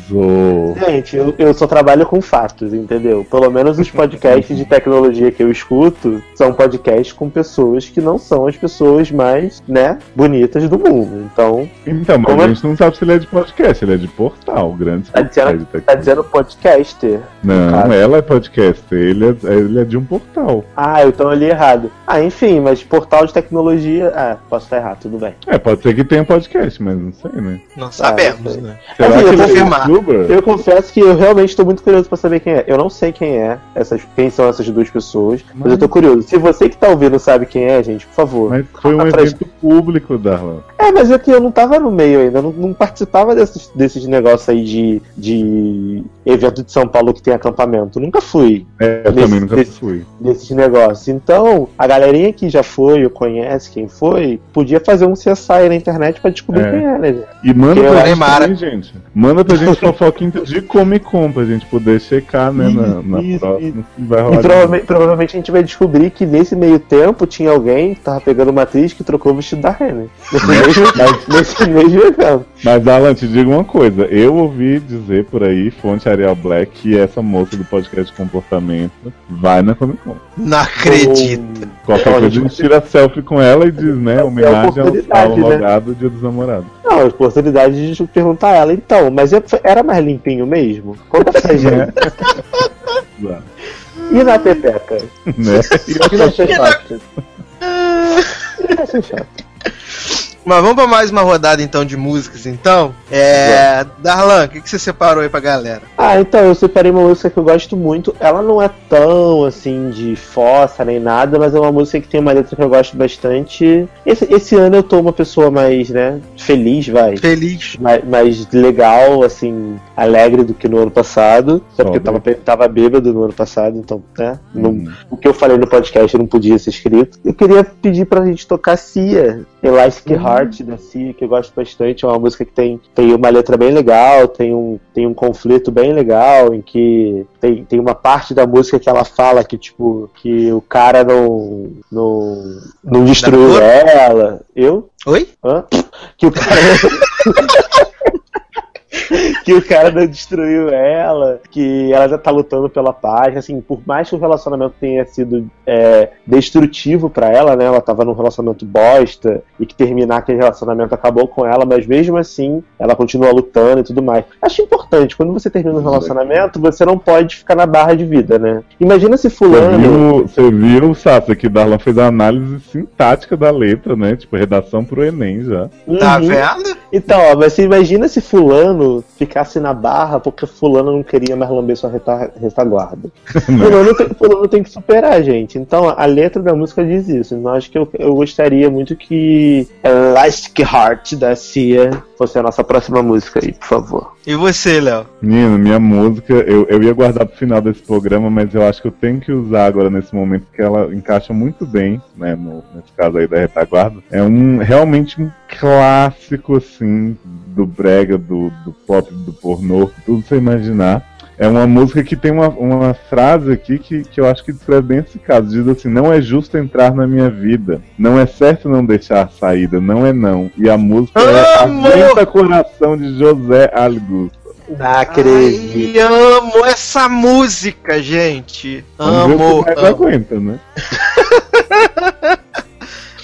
Gente, eu, eu só trabalho com fatos, entendeu? Pelo menos os podcasts de tecnologia que eu escuto são podcasts com pessoas que não são as pessoas mais, né, bonitas do mundo. Então, Então, mas Como é- a gente não sabe se ele é de podcast, ele é de portal, grande Tá dizendo- de tá dizendo podcaster. Não, ela é podcaster, ele é, ele é de um portal. Ah, então eu li errado. Ah, enfim, mas portal de tecnologia. Ah, posso estar errado, tudo bem. É, pode ser que tenha podcast, mas não sei, né? Não sabemos, não sei. né? Será Assim, que eu ele é confirmar. Youtuber? Eu confesso que eu realmente estou muito curioso pra saber quem é. Eu não sei quem é, essas, quem são essas duas pessoas, mas, eu tô curioso. Se você que tá ouvindo sabe quem é, gente, por favor. Mas foi um pra evento público, Darlan. É, mas é que eu não tava no meio ainda, eu não, não participava desses, desses negócios aí de, de evento de São Paulo que tem acampamento. Nunca fui É, eu Nesse- também nunca nesse- fui. desses negócios. Então, a galerinha que já foi ou conhece quem foi, podia fazer um CSI na internet pra descobrir É. quem é, né? gente? E manda Eu pra gente também, gente. Manda pra gente fofoquinha de Comic Con pra gente poder checar, né, na, na Isso, próxima. Vai E provavelmente, provavelmente a gente vai descobrir que nesse meio tempo tinha alguém que tava pegando uma atriz que trocou o vestido da Renner. Nesse mesmo, nesse mesmo evento. Mas, Alan, te digo uma coisa. Eu ouvi dizer por aí, fonte Ariel Black, que essa moça do podcast de comportamento vai na Comic Con. Não acredito. Qualquer Olha, coisa a gente tira selfie com ela e diz, né, homenagem ao ao né? logado Dia dos Namorados. Não, a oportunidade de perguntar a ela, então, mas era mais limpinho mesmo? Conta pra <laughs> gente. Né? E na Pepeca? né? E na Xexoca? E na Xexoca? Mas vamos pra mais uma rodada então de músicas então. É. Darlan, o que, que você separou aí pra galera? Ah, então, eu separei uma música que eu gosto muito. Ela não é tão, assim, de fossa nem nada, mas é uma música que tem uma letra que eu gosto bastante. Esse, esse ano eu tô uma pessoa mais, né, feliz, vai. Feliz. Mais, mais legal, assim, alegre do que no ano passado. Só porque eu tava, tava bêbado no ano passado, então, né? não- Hum. o que eu falei no podcast não podia ser escrito. Eu queria pedir pra gente tocar Cia, Elastic Heart da Cia, que eu gosto bastante. É uma música que tem, tem uma letra bem legal, tem um, tem um conflito bem legal, em que tem, tem uma parte da música que ela fala que, tipo, que o cara não, não, não destruiu ela. Eu? Oi? Hã? Que o cara. <laughs> <laughs> que o cara não destruiu ela, que ela já tá lutando pela paz. Assim, por mais que o relacionamento tenha sido é, destrutivo pra ela, né? Ela tava num relacionamento bosta e que terminar aquele relacionamento acabou com ela, mas mesmo assim ela continua lutando e tudo mais. Acho importante, quando você termina um relacionamento, você não pode ficar na barra de vida, né? Imagina se fulano. viu, você viu, Sasha, que Darlan fez a análise sintática da letra, né? Tipo, redação pro Enem já. Tá Uhum. vendo? Então, ó, mas você imagina se fulano ficasse na barra porque fulano não queria mais lamber sua reta- retaguarda. <laughs> fulano, tem, fulano tem que superar, gente. Então, a letra da música diz isso. Então, acho que eu, eu gostaria muito que Elastic Heart da Cia fosse a nossa próxima música aí, por favor. E você, Léo? Menino, minha música, eu, eu ia guardar pro final desse programa, mas eu acho que eu tenho que usar agora nesse momento, porque ela encaixa muito bem, né, no, nesse caso aí da retaguarda. É um realmente um clássico, assim, do brega, do, do pop, do pornô, tudo você imaginar. É uma música que tem uma, uma frase aqui que, que eu acho que descreve bem esse caso. Diz assim: Não é justo entrar na minha vida. Não é certo não deixar saída. Não é não. E a música é Amor! Aguenta Coração de José Augusto. Não Ai, acredito. amo essa música, gente. Vamos ver se mais amo. aguenta, né? <laughs>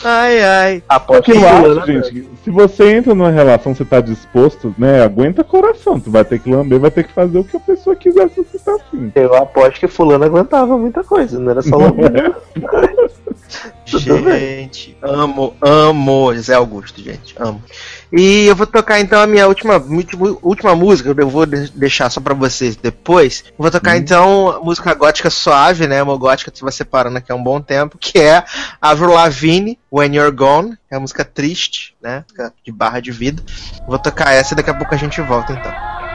Ai, ai. Aposto Porque que eu acho, gente, se você entra numa relação, você tá disposto, né? Aguenta coração. Tu vai ter que lamber, vai ter que fazer o que a pessoa quiser se você tá afim. Eu aposto que fulano aguentava muita coisa, não era só <laughs> lamber. <laughs> Gente, amo, amo Zé Augusto, gente, amo. E eu vou tocar então a minha última, última, última música, eu vou de- deixar só pra vocês depois. Vou tocar então a música gótica suave, né? Uma gótica que você vai separando aqui há um bom tempo, que é Avril Lavigne, When You're Gone, é uma música triste, né? De barra de vida. Vou tocar essa e daqui a pouco a gente volta então.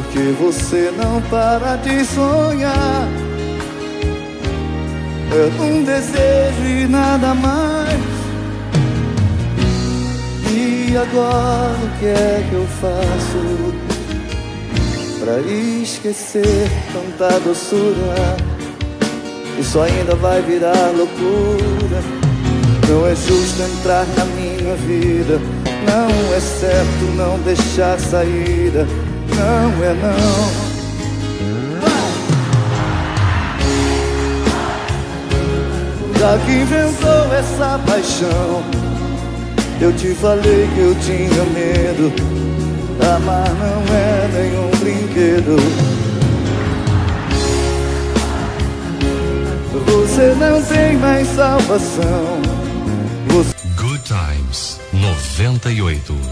Porque você não para de sonhar. É um desejo e nada mais. E agora o que é que eu faço? Pra esquecer tanta doçura Isso ainda vai virar loucura Não é justo entrar na minha vida Não é certo não deixar saída Não é não Já que inventou essa paixão Eu te falei que eu tinha medo Amar não é nenhum brinquedo. Você não tem mais salvação. Você Good Times 98.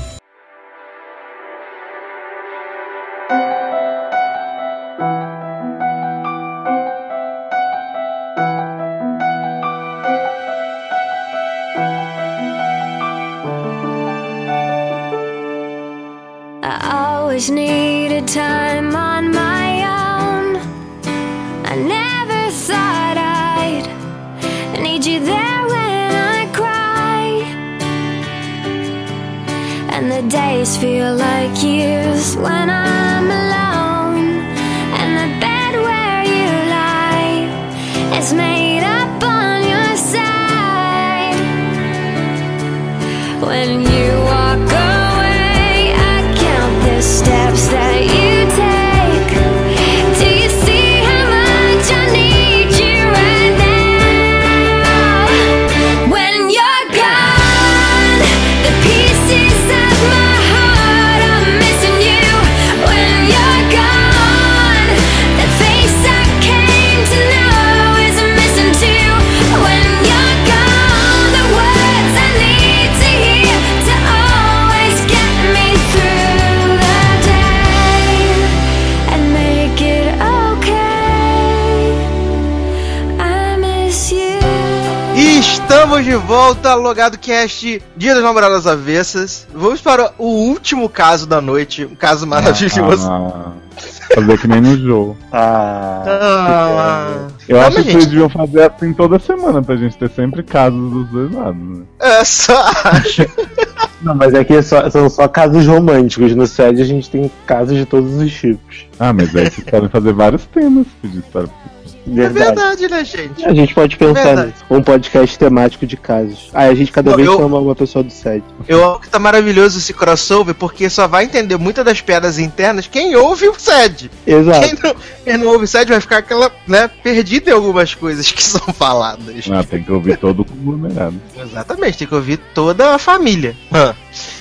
Logado Cast, Dia das Namoradas Avessas. Vamos para o último caso da noite, um caso maravilhoso. Ah, fazer que nem no jogo. Ah, Ah, Eu Calma, acho que gente. vocês deviam fazer assim toda semana pra gente ter sempre casos dos dois lados, né? é só acho. <laughs> não, mas aqui é só- são só casos românticos. No SED a gente tem casos de todos os tipos. Ah, mas aí vocês podem fazer vários temas de história. É Verdade. verdade, né, gente? A gente pode pensar Verdade. nisso. Um podcast temático de casos. Aí a gente cada Não, vez eu- chama uma pessoa do SED. Eu acho que tá maravilhoso esse crossover, porque só vai entender muitas das piadas internas quem ouve o SED. Exato. Quem não, quem não ouve o SED vai ficar aquela, né, perdido em algumas coisas que <laughs> são faladas. Ah, tem que ouvir todo o conglomerado. Exatamente, tem que ouvir toda a família.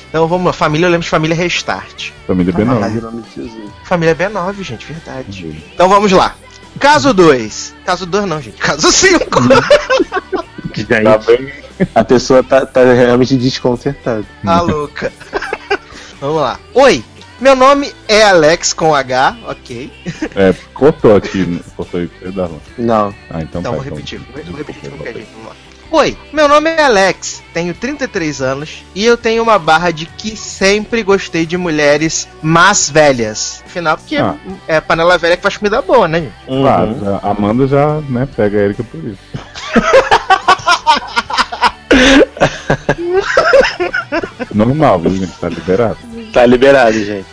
Então vamos lá, família, eu lembro de família Restart. Família Ai, B9. em nome de Jesus. Família B9, gente, verdade. Então vamos lá. Caso 2. Caso 2 não, gente. Caso 5. Gente, Tá a pessoa tá, tá realmente desconcertada. Tá louca. vamos lá. Oi, meu nome é Alex com H, ok. É, cortou aqui, né? cortou aí pra você dar lá. Não. Ah, então, Então tá, vou repetir, vou vou repetir de qualquer jeito, vamos lá. Oi, meu nome é Alex, tenho 33 anos e eu tenho uma barra de que sempre gostei de mulheres mais velhas. Afinal, porque Ah. é panela velha que faz comida boa, né, gente? Claro, Uhum. já- a Amanda já, né, pega a Erika por isso. <laughs> Normal, viu, gente? Tá liberado. Tá liberado, gente.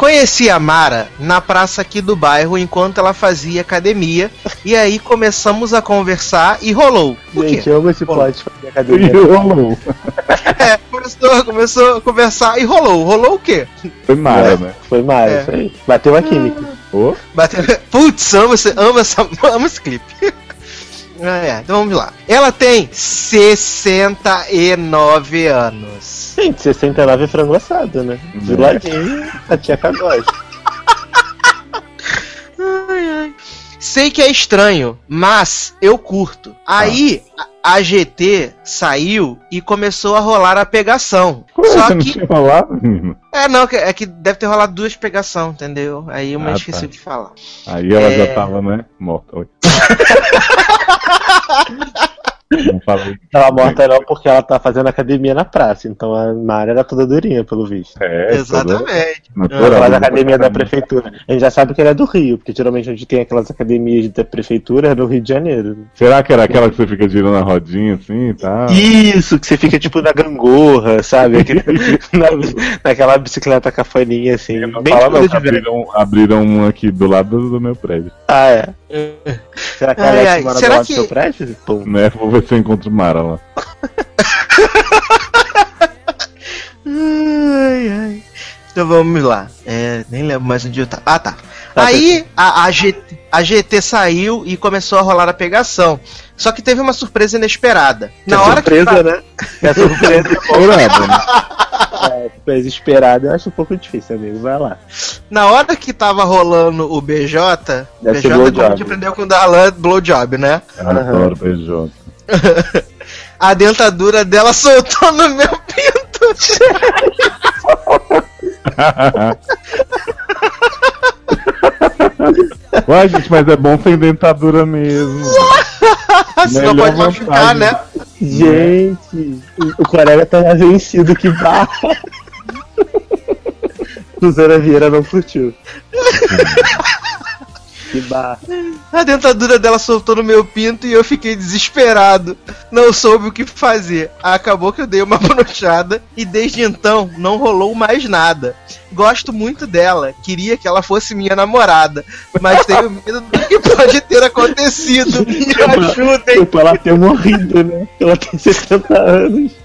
Conheci a Mara na praça aqui do bairro enquanto ela fazia academia. E aí começamos a conversar e rolou. O Gente, quê? eu amo esse Rolou. plot de fazer academia. E rolou. <laughs> É, começou, começou a conversar e rolou. Rolou o quê? Foi Mara, É. né? Foi mais, É. isso aí. Bateu a química. Ô, Bateu... Putz, amo esse, amo, essa, <laughs> amo esse clipe. É, então vamos lá. Ela tem 69 anos. Gente, 69 é frango assado, né? De É. ladinho, a tia Cagode. Ai, ai. Sei que é estranho, mas eu curto. Aí a, a GT saiu e começou a rolar a pegação. como é Só que não tinha rolado, menino? É, não, que- é que deve ter rolado duas pegação, entendeu? Aí eu me Ah, esqueci tá. de falar. Aí ela É. já tava, né? Morta. <laughs> Oi. não falei. Tava morta não porque ela tá fazendo academia na praça. Então a Mara era toda durinha, pelo visto. É, Exatamente. Ela faz né? academia da prefeitura. A gente já sabe que ela é do Rio, porque geralmente onde tem aquelas academias da prefeitura é no Rio de Janeiro. Será que era aquela que você fica girando a rodinha assim e tal? Isso, que você fica tipo na gangorra, sabe? <laughs> Na- naquela bicicleta cafaninha assim. Bem fala não, abriram, abriram um aqui do lado do, do meu prédio. Ah, é. Será que a Ai, Alex ai, mora será do lado que- do seu prédio? Né? Vou ver se eu encontro Mara lá. Ai, ai. Então vamos lá. É, nem lembro mais onde eu tava. Ah, tá. Aí a, a, GT, a GT saiu e começou a rolar a pegação. Só que teve uma surpresa inesperada. Na é hora que surpresa, né? É surpresa. <laughs> <laughs> É, surpresa esperada, eu acho um pouco difícil, amigo. Vai lá. Na hora que tava rolando o BJ, Deve ser BJ como a gente aprendeu com o Darlan, blowjob, né? Eu adoro beijota. <laughs> A dentadura dela soltou no meu pinto. <laughs> Ué, gente, mas é bom sem dentadura mesmo. <laughs> Senão pode machucar, né? Gente, o colega tá mais vencido que barra. <laughs> Suzana Vieira não curtiu. <laughs> que barra. A dentadura dela soltou no meu pinto e eu fiquei desesperado. Não soube o que fazer. Acabou que eu dei uma <laughs> brochada e desde então não rolou mais nada. Gosto muito dela, queria que ela fosse minha namorada, mas tenho <laughs> medo do que pode ter acontecido. Me ajudem. Tipo, ela ter morrido, né? Ela tem 60 anos. <laughs>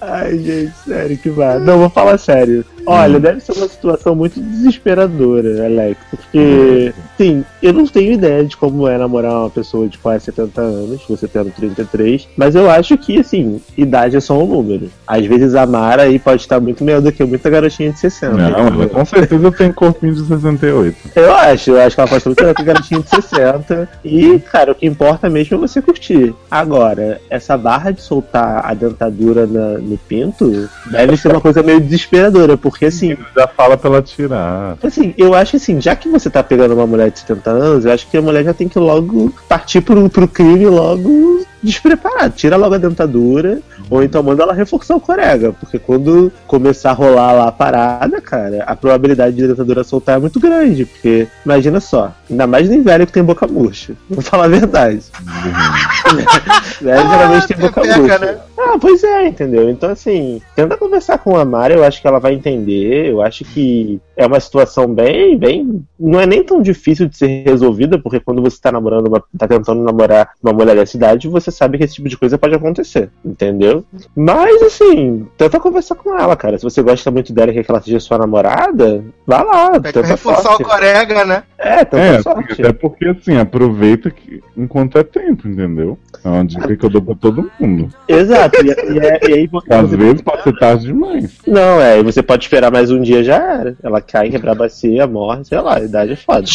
Ai, gente, sério, que vá. Não, vou falar sério. Olha, deve ser uma situação muito desesperadora, Alex. Porque, sim, eu não tenho ideia de como é namorar uma pessoa de quase 70 anos, você tendo 33, mas eu acho que, assim, idade é só um número. Às vezes a Mara aí pode estar muito melhor do que muita garotinha de 60. Não, ela com certeza tem corpinho de 68. Eu acho, eu acho que ela pode ser muito melhor que a garotinha de 60. E, cara, o que importa mesmo é você curtir. Agora, essa barra de soltar a dentadura na- no pinto deve ser uma coisa meio desesperadora, porque assim. Já fala pra ela tirar. Assim, eu acho assim, já que você tá pegando uma mulher de 70 anos, eu acho que a mulher já tem que logo partir pro, pro crime logo despreparado. Tira logo a dentadura, ou então manda ela reforçar o corega, porque quando começar a rolar lá a parada, cara, a probabilidade de a dentadura soltar é muito grande, porque imagina só, ainda mais nem velho que tem boca murcha. <laughs> Vou falar a verdade. <laughs> velho geralmente tem boca pepeca, murcha. né? Ah, pois é, entendeu? Então, assim, tenta conversar com a Mara, eu acho que ela vai entender. Eu acho que é uma situação bem, bem. Não é nem tão difícil de ser resolvida, porque quando você tá namorando, uma, tá tentando namorar uma mulher da cidade, você sabe que esse tipo de coisa pode acontecer, entendeu? Mas, assim, tenta conversar com ela, cara. Se você gosta muito dela e quer que ela seja sua namorada, vá lá, Tem que reforçar sorte. o corega, né? É, tenta É, sorte. até porque assim, aproveita que enquanto é tempo, entendeu? É uma dica que eu dou pra todo mundo. Exato, e, e, é- e aí porque Às você vezes pode ser tarde demais. Não, é, e você pode esperar mais um dia já era. Ela cai, quebrar a bacia, morre, sei lá, a idade é foda.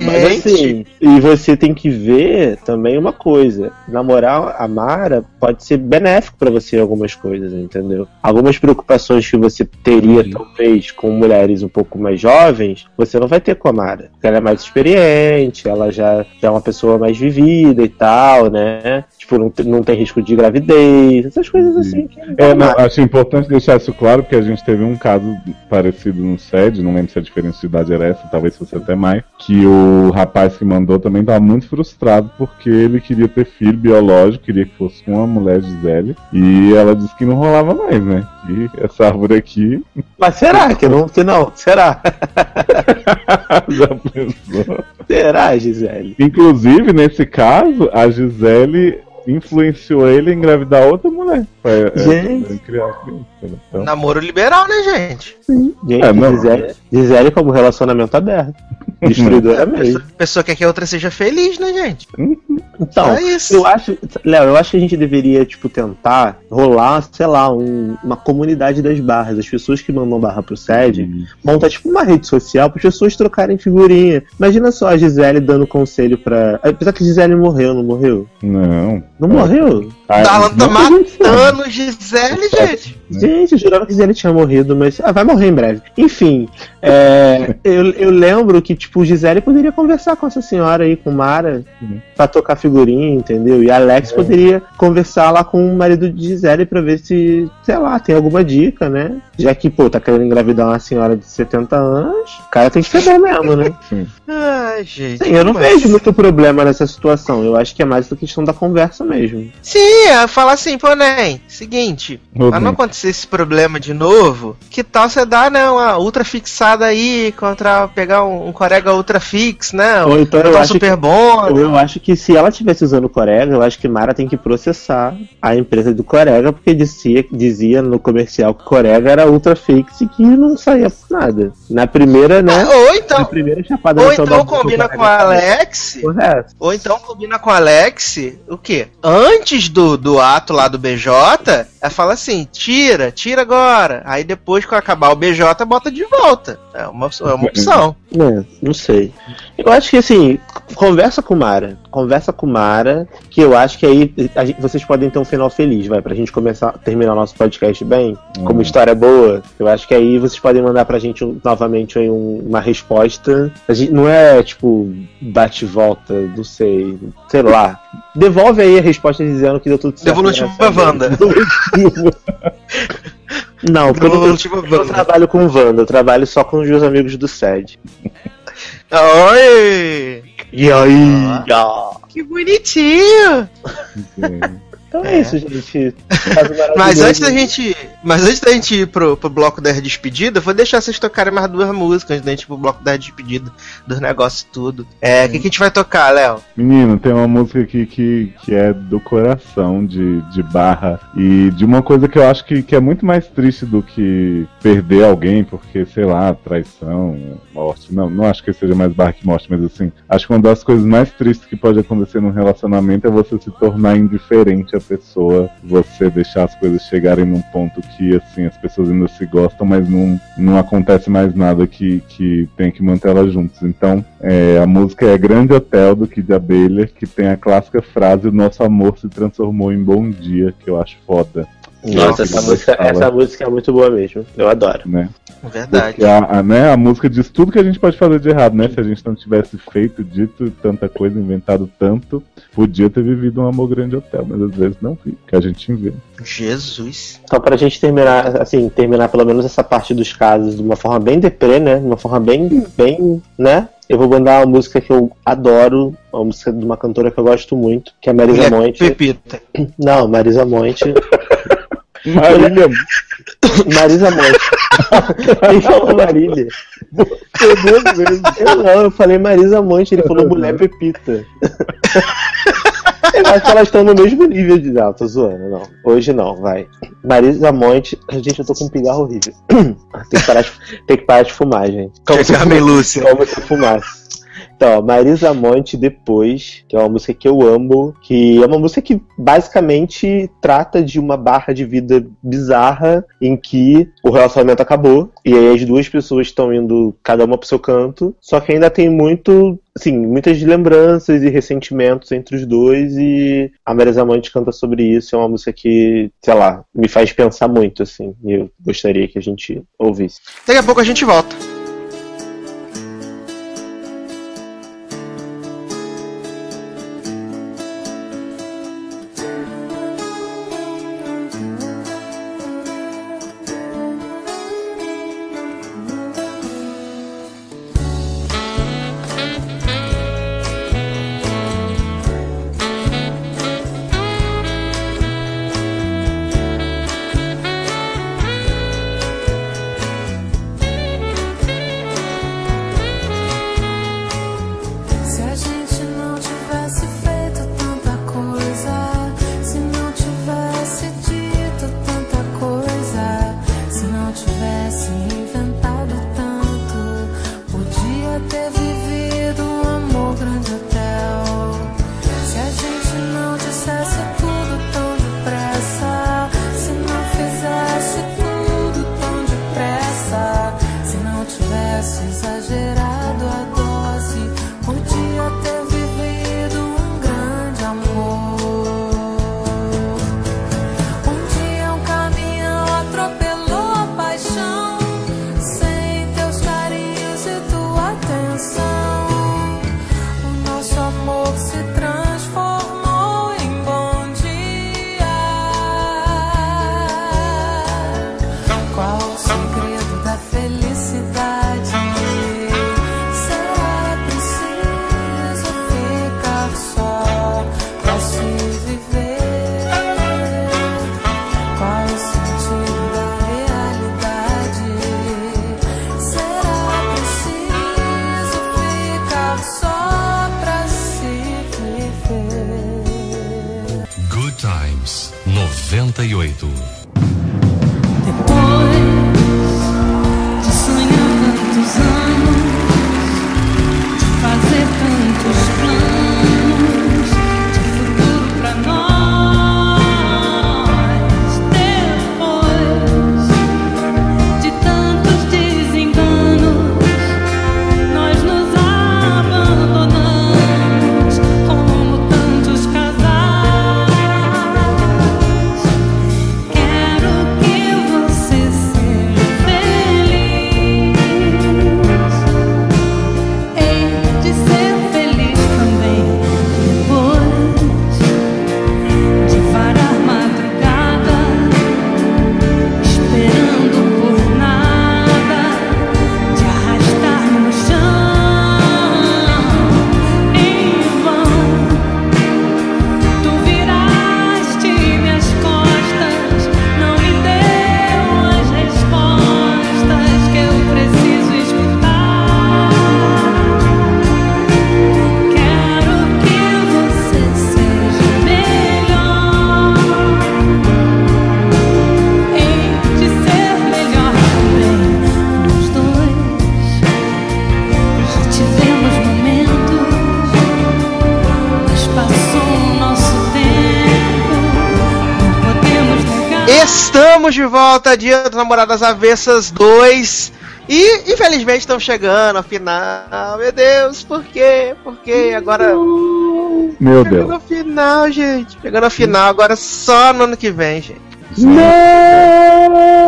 Mas assim, Gente, e você tem que ver também uma coisa: namorar a Mara pode ser benéfico pra você em algumas coisas, entendeu? Algumas preocupações que você teria, talvez, com mulheres um pouco mais jovens, você não vai ter com a Mara. Porque ela é mais experiente, ela já, já é uma pessoa mais vivida e tal, né? Tipo, não, não tem risco de gravidez, essas coisas assim. Que É, não, acho importante deixar isso claro, porque a gente teve um caso parecido no SED, não lembro se a diferença de idade era essa, talvez fosse até mais, que o rapaz que mandou também estava muito frustrado porque ele queria ter filho biológico, queria que fosse com uma mulher Gisele, e ela disse que não rolava mais, né? Aqui, essa árvore aqui. Mas será que não? Que não? Será? <laughs> Já pensou? Será, Gisele? Inclusive, nesse caso, a Gisele influenciou ele a engravidar outra mulher. Pra, é, Gente. pra criar criança, né? Então, Namoro liberal, né, gente? Gente, É, não. Gisele, Gisele como relacionamento aberto. Destruidora mesmo. A pessoa quer que a outra seja feliz, né, gente? Então, É isso. eu acho, Léo, eu acho que a gente deveria, tipo, tentar rolar, sei lá, um- uma comunidade das barras. As pessoas que mandam barra pro SED montar, tipo, uma rede social para as pessoas trocarem figurinha. Imagina só a Gisele dando conselho pra. Apesar que a Gisele morreu, não morreu? Não. Não morreu? Ah, Darlan tá matando Gisele, gente. Gente, eu jurava que Gisele tinha morrido, mas. Ah, vai morrer em breve. Enfim, é, <laughs> eu, eu lembro que, tipo, Gisele poderia conversar com essa senhora aí, com Mara, Uhum. pra tocar figurinha, entendeu? E a Alex poderia conversar lá com o marido de Gisele pra ver se, sei lá, tem alguma dica, né? Já que, pô, tá querendo engravidar uma senhora de 70 anos, o cara tem que ser bom mesmo, né? <laughs> Ai, gente. Sim, eu não mas- vejo muito problema nessa situação. Eu acho que é mais a questão da conversa mesmo. Sim, é falar assim, pô, Nen, seguinte, Uhum. pra não acontecer esse problema de novo, que tal você dar, né, uma ultra fixada aí contra pegar um, um corega ultra fix, né? Ou então eu acho super que- bom. Eu, eu acho que se ela estivesse usando o Corega, eu acho que Mara tem que processar a empresa do Corega, porque dizia, dizia no comercial que o Corega era ultra fix e que não saía por nada. Na primeira, né? Ou Na então, primeira chapada ou da então combina com a Alex, Correto. ou então combina com a Alex, o quê? Antes do, do ato lá do BJ, ela fala assim, tira, tira agora. Aí depois, quando acabar o BJ, bota de volta. É uma, é uma opção. É, não sei. Eu acho que assim, conversa com Mara. Conversa com Mara, que eu acho que aí gente- vocês podem ter um final feliz, vai, pra gente começar, terminar o nosso podcast bem, como Uhum. história boa. Eu acho que aí vocês podem mandar pra gente novamente aí um- uma resposta. A gente, não é tipo bate volta, não sei, sei lá. Devolve aí a resposta dizendo que deu tudo certo. Devolutiva nessa- Wanda. Devolutiva. Não, porque eu não, eu Wanda. trabalho com Wanda, eu trabalho só com os meus amigos do SED. Oi! E aí? Que bonitinho! <laughs> Então é, isso, gente. Mas antes da gente. Mas antes da gente ir pro, pro bloco da despedida, eu vou deixar vocês tocarem mais duas músicas antes da gente ir pro bloco da despedida dos negócios e tudo. É, o que, que a gente vai tocar, Léo? Menino, tem uma música aqui que, que é do coração, de, de barra, e de uma coisa que eu acho que, que é muito mais triste do que perder alguém, porque, sei lá, traição, morte. Não, não acho que seja mais barra que morte, mas assim, acho que uma das coisas mais tristes que pode acontecer num relacionamento é você se tornar indiferente pessoa, você deixar as coisas chegarem num ponto que, assim, as pessoas ainda se gostam, mas não, não acontece mais nada que, que tem que manter elas juntas. Então, é, a música é Grande Hotel do Kid Abelha, que tem a clássica frase O nosso amor se transformou em bom dia, que eu acho foda. Nossa, essa Nossa, música, fala. essa música é muito boa mesmo. Eu adoro. Né? Verdade. Porque a, a, né, a música diz tudo que a gente pode fazer de errado, né? Se a gente não tivesse feito, dito tanta coisa, inventado tanto, podia ter vivido um amor grande hotel, mas às vezes não vi, que a gente inventa. Jesus. Então, pra gente terminar, assim, terminar pelo menos essa parte dos casos de uma forma bem deprê, né? De uma forma bem, bem, né? Eu vou mandar uma música que eu adoro, uma música de uma cantora que eu gosto muito, que é Marisa Mulher Monte. Pepita. Não, Marisa Monte. <laughs> Marília, Marisa Monte. Quem falou Marília? Eu não, eu falei Marisa Monte, ele falou mulher Pepita. Eu acho que elas estão no mesmo nível de. Não, tô zoando, não. Hoje não, vai. Marisa Monte. Gente, eu tô com um pigarro horrível. Tem que parar de, tem que parar de fumar, gente. Como se Carmen Lúcia. Como se eu fumasse. Então, Marisa Monte Depois, que é uma música que eu amo, que é uma música que basicamente trata de uma barra de vida bizarra em que o relacionamento acabou e aí as duas pessoas estão indo cada uma pro seu canto, só que ainda tem muito, assim, muitas lembranças e ressentimentos entre os dois e a Marisa Monte canta sobre isso, é uma música que, sei lá, me faz pensar muito, assim, e eu gostaria que a gente ouvisse. Daqui a pouco a gente volta. De volta, Dia das Namoradas Avessas 2. E infelizmente estamos chegando ao final. Meu Deus, por quê? Por quê? Agora. Meu Chegando Deus. ao final, gente. Chegando ao final, agora só no ano que vem, gente.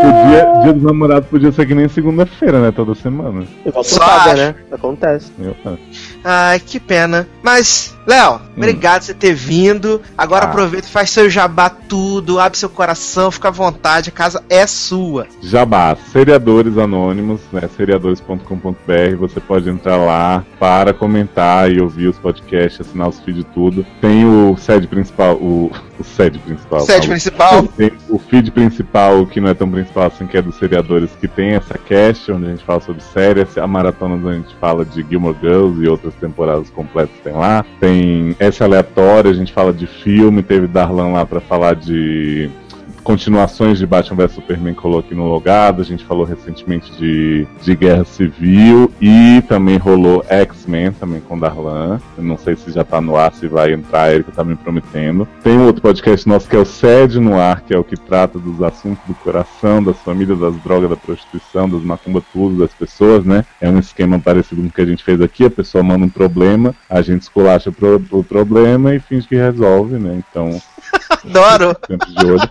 Podia, dia dos namorados podia ser que nem segunda-feira, né? Toda semana. Igual Só né? Acontece. Eu acho. Ai, que pena. Mas, Léo, obrigado por você ter vindo. Agora Ah. aproveita e faz seu jabá tudo, abre seu coração, fica à vontade, a casa é sua. Jabá, seriadores anônimos, né? seriadores.com.br. Você pode entrar lá para comentar e ouvir os podcasts, assinar os feeds e tudo. Tem o sede principal, o, o sede principal. Sede principal. Tem o feed principal, que não é tão principal assim, que é dos seriadores, que tem essa cast, onde a gente fala sobre séries, a maratona onde a gente fala de Gilmore Girls e outras temporadas completas tem lá. Tem essa aleatória, a gente fala de filme, teve Darlan lá pra falar de continuações de Batman vs Superman colou aqui no logado, a gente falou recentemente de, de Guerra Civil e também rolou X-Men também com Darlan. Eu não sei se já tá no ar, se vai entrar, ele que tá me prometendo. Tem um outro podcast nosso que é o Sede no Ar, que é o que trata dos assuntos do coração, das famílias, das drogas, da prostituição, das macumba tudo, das pessoas, né? É um esquema parecido com o que a gente fez aqui, a pessoa manda um problema, a gente esculacha o, pro- o problema e finge que resolve, né? Então, <laughs> Adoro. de olho.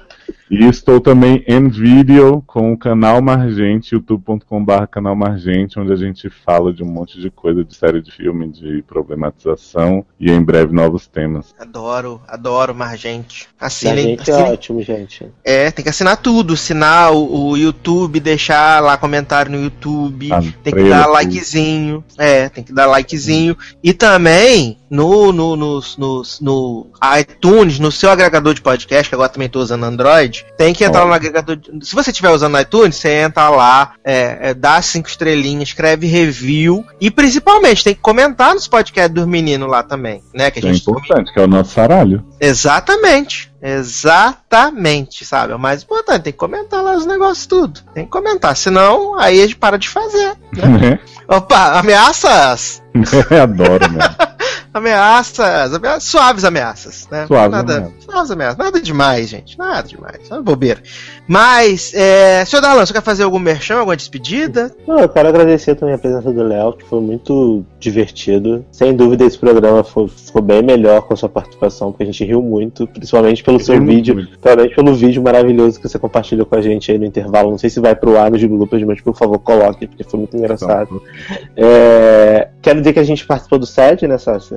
E estou também em vídeo com o canal Margente, youtube.com.br canal Margente, onde a gente fala de um monte de coisa, de série de filme, de problematização e em breve novos temas. Adoro, adoro Margente. Assinem, gente é assinem- ótimo, gente. É, tem que assinar tudo. Assinar o, o YouTube, deixar lá comentário no YouTube. Ah, tem que dar likezinho. É, tem que dar likezinho. E também no, no, no, no, no iTunes, no seu agregador de podcast, que agora também tô usando Android, iTunes. Tem que entrar Ó. no agregador. de- Se você estiver usando o iTunes, você entra lá, é, é, dá cinco estrelinhas, escreve review e principalmente tem que comentar nos podcasts dos meninos lá também, né? Que a é gente importante, que é o nosso saralho. Exatamente. Exatamente, sabe? É o mais importante, tem que comentar lá os negócios tudo. Tem que comentar, senão aí a gente para de fazer. Né? <laughs> Opa, ameaças! <laughs> Adoro, mano. <laughs> Ameaças, ameaças, suaves ameaças, né? Suaves nada, ameaças. suaves ameaças, nada demais, gente, nada demais, é uma bobeira. Mas, é, senhor Darlan, você quer fazer algum merchan, alguma despedida? Não, eu quero agradecer também a presença do Léo, que foi muito divertido. Sem dúvida, esse programa foi, ficou bem melhor com a sua participação, porque a gente riu muito, principalmente pelo seu Rimos vídeo, muito. principalmente pelo vídeo maravilhoso que você compartilhou com a gente aí no intervalo. Não sei se vai pro ar nos bloopers, mas por favor, coloque, porque foi muito engraçado. É, Quero dizer que a gente participou do SED,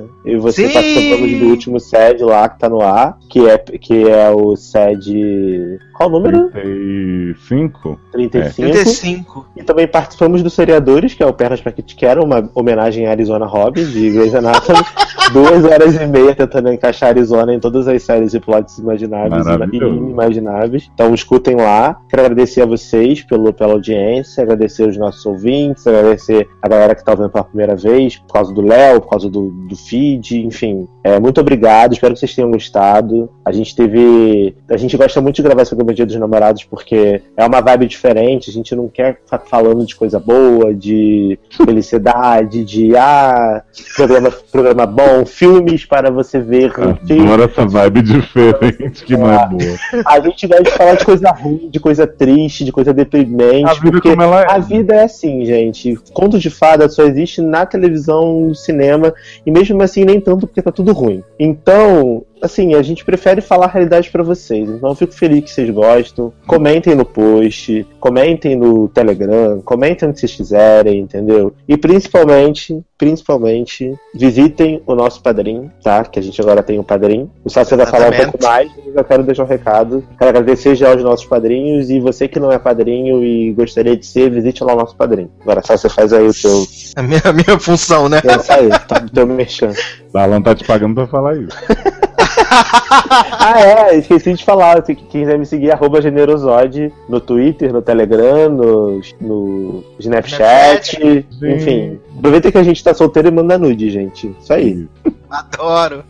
né, e você Sim! participamos do último SED lá que tá no ar, que é, que é o SED. Qual o número? 35? 35. 35. E também participamos do Seriadores, que é o Pernas pra Kit Quero, uma homenagem a Arizona Hobby, de Grey's Anatomy. <laughs> Duas horas e meia tentando encaixar Arizona em todas as séries e plots imagináveis e inimagináveis. Então escutem lá. Quero agradecer a vocês pelo, pela audiência, agradecer os nossos ouvintes, agradecer a galera que tá ouvindo pela primeira vez, por causa do Léo, por causa do, do enfim. É, muito obrigado, espero que vocês tenham gostado. A gente teve. A gente gosta muito de gravar esse programa Dia dos Namorados porque é uma vibe diferente, a gente não quer ficar falando de coisa boa, de felicidade, de ah, programa, programa bom, filmes para você ver. Adoro essa vibe diferente que não é boa. A gente gosta de falar de coisa ruim, de coisa triste, de coisa deprimente. A vida como ela é. A vida é assim, gente. Conto de fada só existe na televisão, no cinema, e mesmo assim nem tanto porque tá tudo ruim. Então, assim, a gente prefere falar a realidade pra vocês. Então eu fico feliz que vocês gostam. Comentem no post, comentem no Telegram, comentem onde vocês quiserem, entendeu? E principalmente, principalmente, visitem o nosso padrinho, tá? Que a gente agora tem um padrinho. O Sácio vai falar um pouco mais, mas eu quero deixar um recado. Quero agradecer já aos nossos padrinhos e você que não é padrinho e gostaria de ser, visite lá o nosso padrinho. Agora só você faz aí o seu. A minha, a minha função, né? Pensa aí, tá teu merchan. Alan tá te pagando pra falar isso. <laughs> <laughs> Ah, é, esqueci de falar. Se quem quiser me seguir, arroba generosode no Twitter, no Telegram, no, no Snapchat, enfim. Aproveita que a gente tá solteiro e manda nude, gente. Isso aí. Adoro.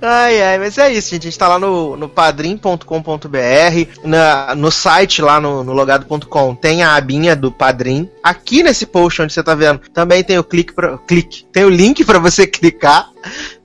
Ai, ai, mas é isso, gente. A gente tá lá no, no padrim.com.br, no site lá no, no logado.com tem a abinha do Padrim. Aqui nesse post onde você tá vendo, também tem o clique pra, clique, tem o link para você <laughs> clicar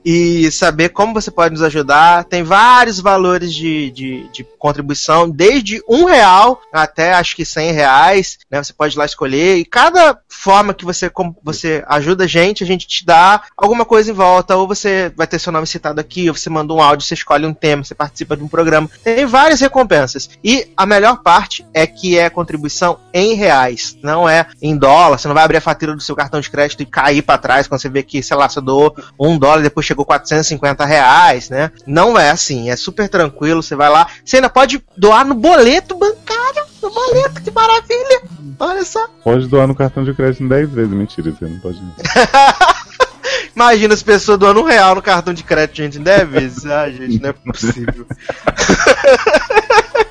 e saber como você pode nos ajudar. Tem vários valores de, de, de contribuição, desde um real até acho que cem reais, né? Você pode lá escolher e cada forma que você, você ajuda a gente, a gente te dá alguma coisa em volta, ou você vai ter seu nome citado aqui, ou você manda um áudio, você escolhe um tema, você participa de um programa. Tem várias recompensas. E a melhor parte é que é contribuição em reais, não é em dólar. Você não vai abrir a fatura do seu cartão de crédito e cair pra trás quando você vê que, sei lá, você doou um dólar depois chegou 450 reais, né? Não é assim, é super tranquilo. Você vai lá, você ainda pode doar no boleto bancário, no boleto, que maravilha! Olha só. Pode doar no cartão de crédito em 10 vezes. Mentira, você não pode. <laughs> Imagina as pessoas doando um real no cartão de crédito, gente, em 10 vezes. Ah, gente, não é possível. <laughs>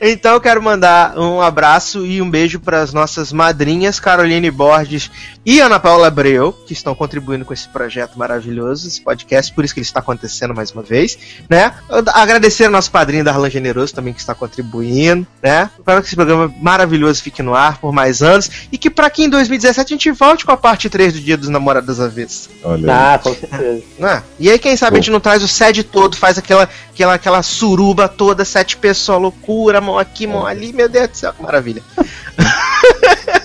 Então eu quero mandar um abraço e um beijo para as nossas madrinhas Caroline Borges e Ana Paula Abreu, que estão contribuindo com esse projeto maravilhoso, esse podcast, por isso que ele está acontecendo mais uma vez, né? Agradecer ao nosso padrinho Darlan Generoso também que está contribuindo, né? Para que esse programa maravilhoso fique no ar por mais anos e que para que em 2017 a gente volte com a parte 3 do Dia dos Namorados vez. Olha. Ah, com certeza. <laughs> Né? E aí, quem sabe a gente não traz o SED todo, faz aquela, aquela, aquela suruba toda, sete pessoas, loucura, mão aqui, mão ali, meu Deus do céu, que maravilha. <laughs>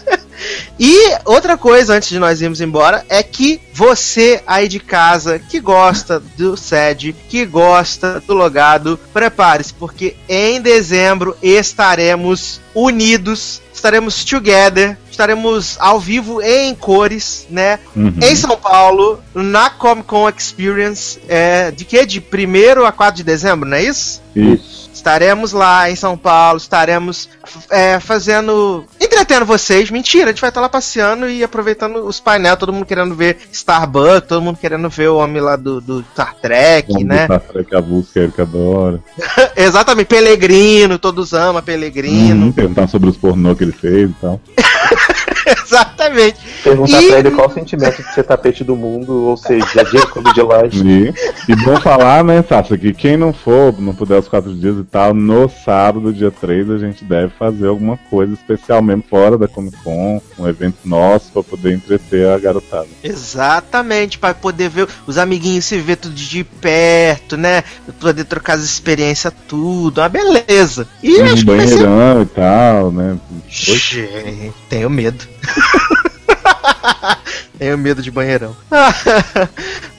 E outra coisa, antes de nós irmos embora, é que você aí de casa que gosta do SED, que gosta do logado, prepare-se, porque em dezembro estaremos unidos, estaremos together, estaremos ao vivo em cores, né? Uhum. Em São Paulo, na Comic Con Experience, é, de que? De 1 a 4 de dezembro, não é isso? Isso. Estaremos lá em São Paulo, estaremos é, fazendo. entretendo vocês. Mentira, a gente vai estar lá passeando e aproveitando os painéis, todo mundo querendo ver Starbucks, todo mundo querendo ver o homem lá do, do Star Trek, Vamos né? Star Trek avulso que ele que adora. <laughs> Exatamente, Pelegrino, todos amam Pelegrino. Hum, perguntar sobre os pornô que ele fez e tal. <laughs> Exatamente. Perguntar E- pra ele qual o sentimento de ser tapete do mundo, ou seja, Jacob de loja. E, e bom falar, né, Sasha, que quem não for, não puder os quatro dias e tal, no sábado, dia 3, a gente deve fazer alguma coisa especial mesmo fora da Comic Con, um evento nosso pra poder entreter a garotada. Exatamente, para poder ver os amiguinhos se ver tudo de perto, né? Poder trocar as experiências, tudo, uma beleza. E um acho que vai ser. banheirão e tal, né? Gente, tenho medo. <laughs> tenho medo de banheirão. <laughs>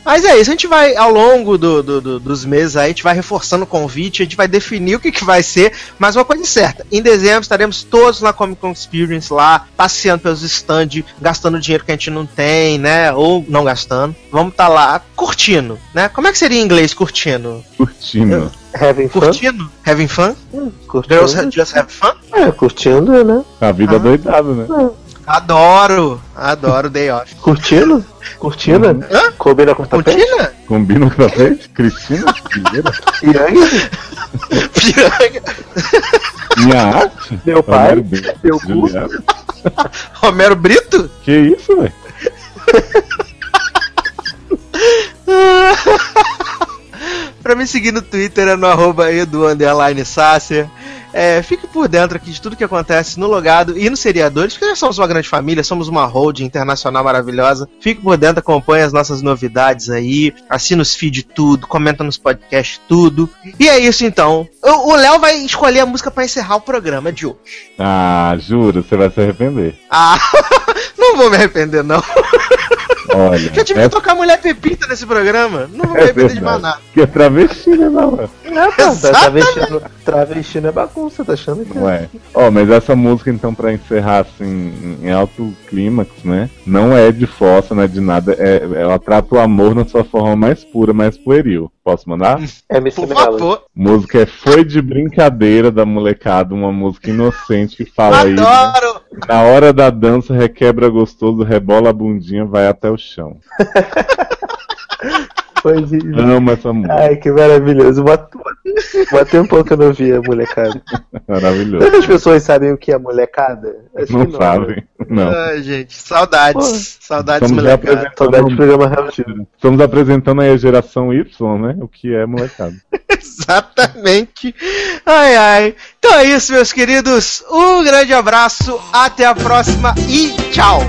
Mas é isso, a gente vai, ao longo do- do- do- dos meses aí, a gente vai reforçando o convite, a gente vai definir o que, que vai ser, mas uma coisa é certa, em dezembro estaremos todos na Comic Con Experience lá, passeando pelos stands, gastando dinheiro que a gente não tem, né, ou não gastando. Vamos estar lá curtindo, né? Como é que seria em inglês curtindo? Curtindo. Having fun? Curtindo? Having fun? Curtindo. Girls just have fun? É, curtindo, né? A vida Ah. doidada, né? Adoro, adoro Day Off. Curtindo? Curtindo? Hã? Combina com tapete? Curtindo? Combina com a frente? Cristina? <laughs> Figueira? Yang? Piranga. Minha arte? Meu pai? Romero Brito, Meu cu? Romero Brito? Que isso, velho? <laughs> pra me seguir no Twitter é no arroba edu. É, fique por dentro aqui de tudo que acontece no Logado e no Seriadores, porque nós somos uma grande família, somos uma holding internacional maravilhosa. Fique por dentro, acompanhe as nossas novidades aí, assina os feed tudo, comenta nos podcasts tudo. E é isso então. O Léo vai escolher a música pra encerrar o programa de hoje. Ah, juro, você vai se arrepender. Ah, <laughs> vou me arrepender não. Olha, Já tive é, que tocar mulher pepita nesse programa. Não vou me é arrepender de mais nada. Que é travesti, né, não? É, pô, tá travestindo, travestindo é bagunça, tá achando que Não é. Ó, mas essa música, então, pra encerrar, assim, em alto clímax, né? Não é de fossa, não é de nada. É, ela trata o amor na sua forma mais pura, mais pueril. Posso mandar? é Miss Por favor. música é Foi de Brincadeira da Molecada, uma música inocente que fala aí. né? Na hora da dança, requebra gostoso, rebola a bundinha, vai até o chão. <laughs> Foi de... Amo essa música. Ai, que maravilhoso. Bota um pouco que eu não vi a molecada. <laughs> Maravilhoso. Quantas pessoas sabem o que é molecada? Acho Não que né? sabem. Não. Ai, gente, saudades. Saudades, Estamos já molecada. apresentando, Saudade de programa rápido. estamos apresentando aí a geração Y, né? O que é molecada. <laughs> Exatamente. Ai, ai. Então é isso, meus queridos. Um grande abraço, até a próxima e tchau.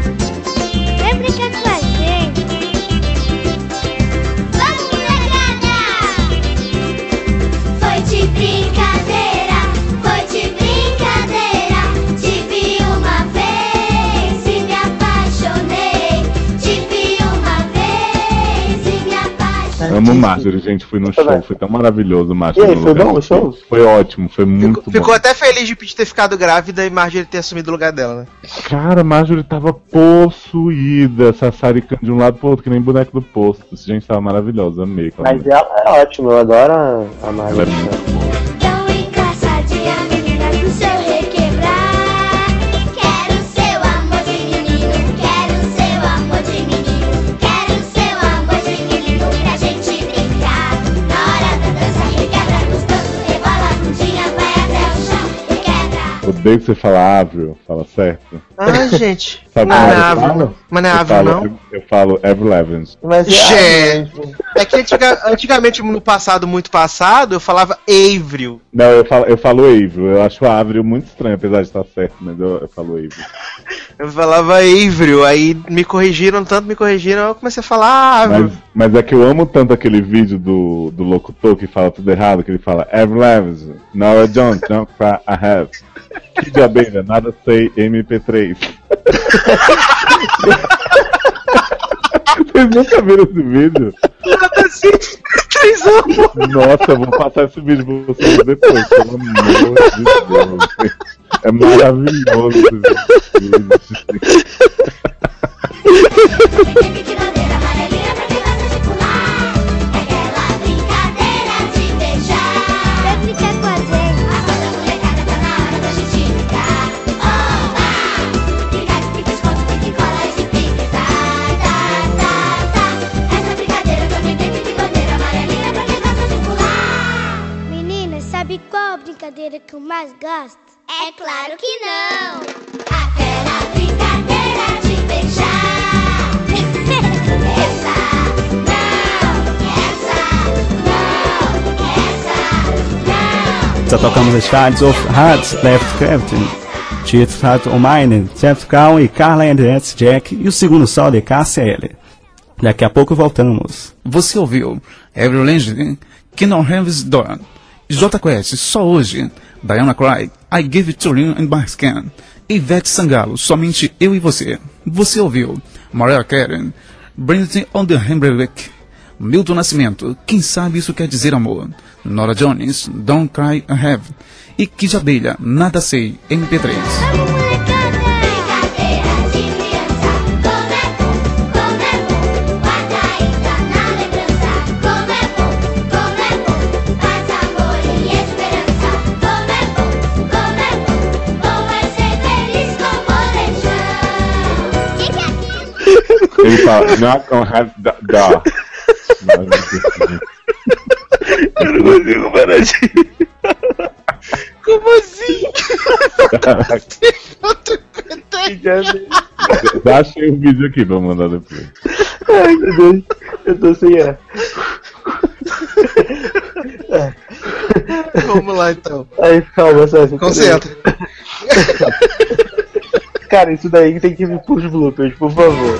Amo Marjorie, gente. Fui no show. Foi tão maravilhoso o E Marjorie. aí, no foi bom o show? Foi ótimo, foi muito Ficou, ficou bom. até feliz de Pete ter ficado grávida e Marjorie ter assumido o lugar dela, né? Cara, Marjorie tava possuída, sassaricando de um lado pro outro, que nem boneco do posto. Gente, tava maravilhosa, amei. Mas ela é ótima, eu adoro a, a Ela é Marjorie. muito boa. Odeio que você fala Avril, fala certo. Ai, gente. <laughs> Sabe Não como é é Avril. Mas não é Eu Avril, falo, não. eu, falo Avril Lavigne. Mas é Gente, é que antiga- antigamente, no passado, muito passado, eu falava Avril. Não, eu falo, eu falo Avril. Eu acho a Avril muito estranho, apesar de estar certo, mas eu, eu falo Avril. Eu falava Avril, aí me corrigiram, tanto me corrigiram, eu comecei a falar Avril. Mas, mas é que eu amo tanto aquele vídeo do, do locutor que fala tudo errado, que ele fala Avril Lavigne, no I don't, jump I have. De abelha, nada sei MP3. Vocês nunca viram esse vídeo? assim, três anos. Nossa, eu vou passar esse vídeo pra vocês depois, pelo amor de Deus. É maravilhoso esse vídeo. Coisa que eu mais gosto? É claro que não! Aquela brincadeira de beijar. <laughs> essa não, essa não, essa não. Já tocamos as fases of Hearts Left Crafting, Cheats Heart on Mine, Jeff Brown e Carla Andretti Jack e o segundo sol de Cássia L. Daqui a pouco voltamos. Você ouviu Every Legend, Kingdom Heaven's Door, J Quest, só hoje, Diana Cry, I Give It To You and My Scan, Ivete Sangalo, somente eu e você. Você ouviu Mariah Carey, Bring on the Hembrick, Milton Nascimento, quem sabe isso quer dizer amor, Nora Jones, Don't Cry I Have, e Kid Abelha, Nada Sei, MP3. Ele fala, not gonna have da. da. Eu não consigo parar de. Como assim? Já achei o vídeo aqui pra mandar depois. Ai, meu Deus. Eu tô sem ar. Vamos lá então. Aí, calma, Sérgio. Concentra. Cara, isso daí tem que vir pros bloopers, por favor.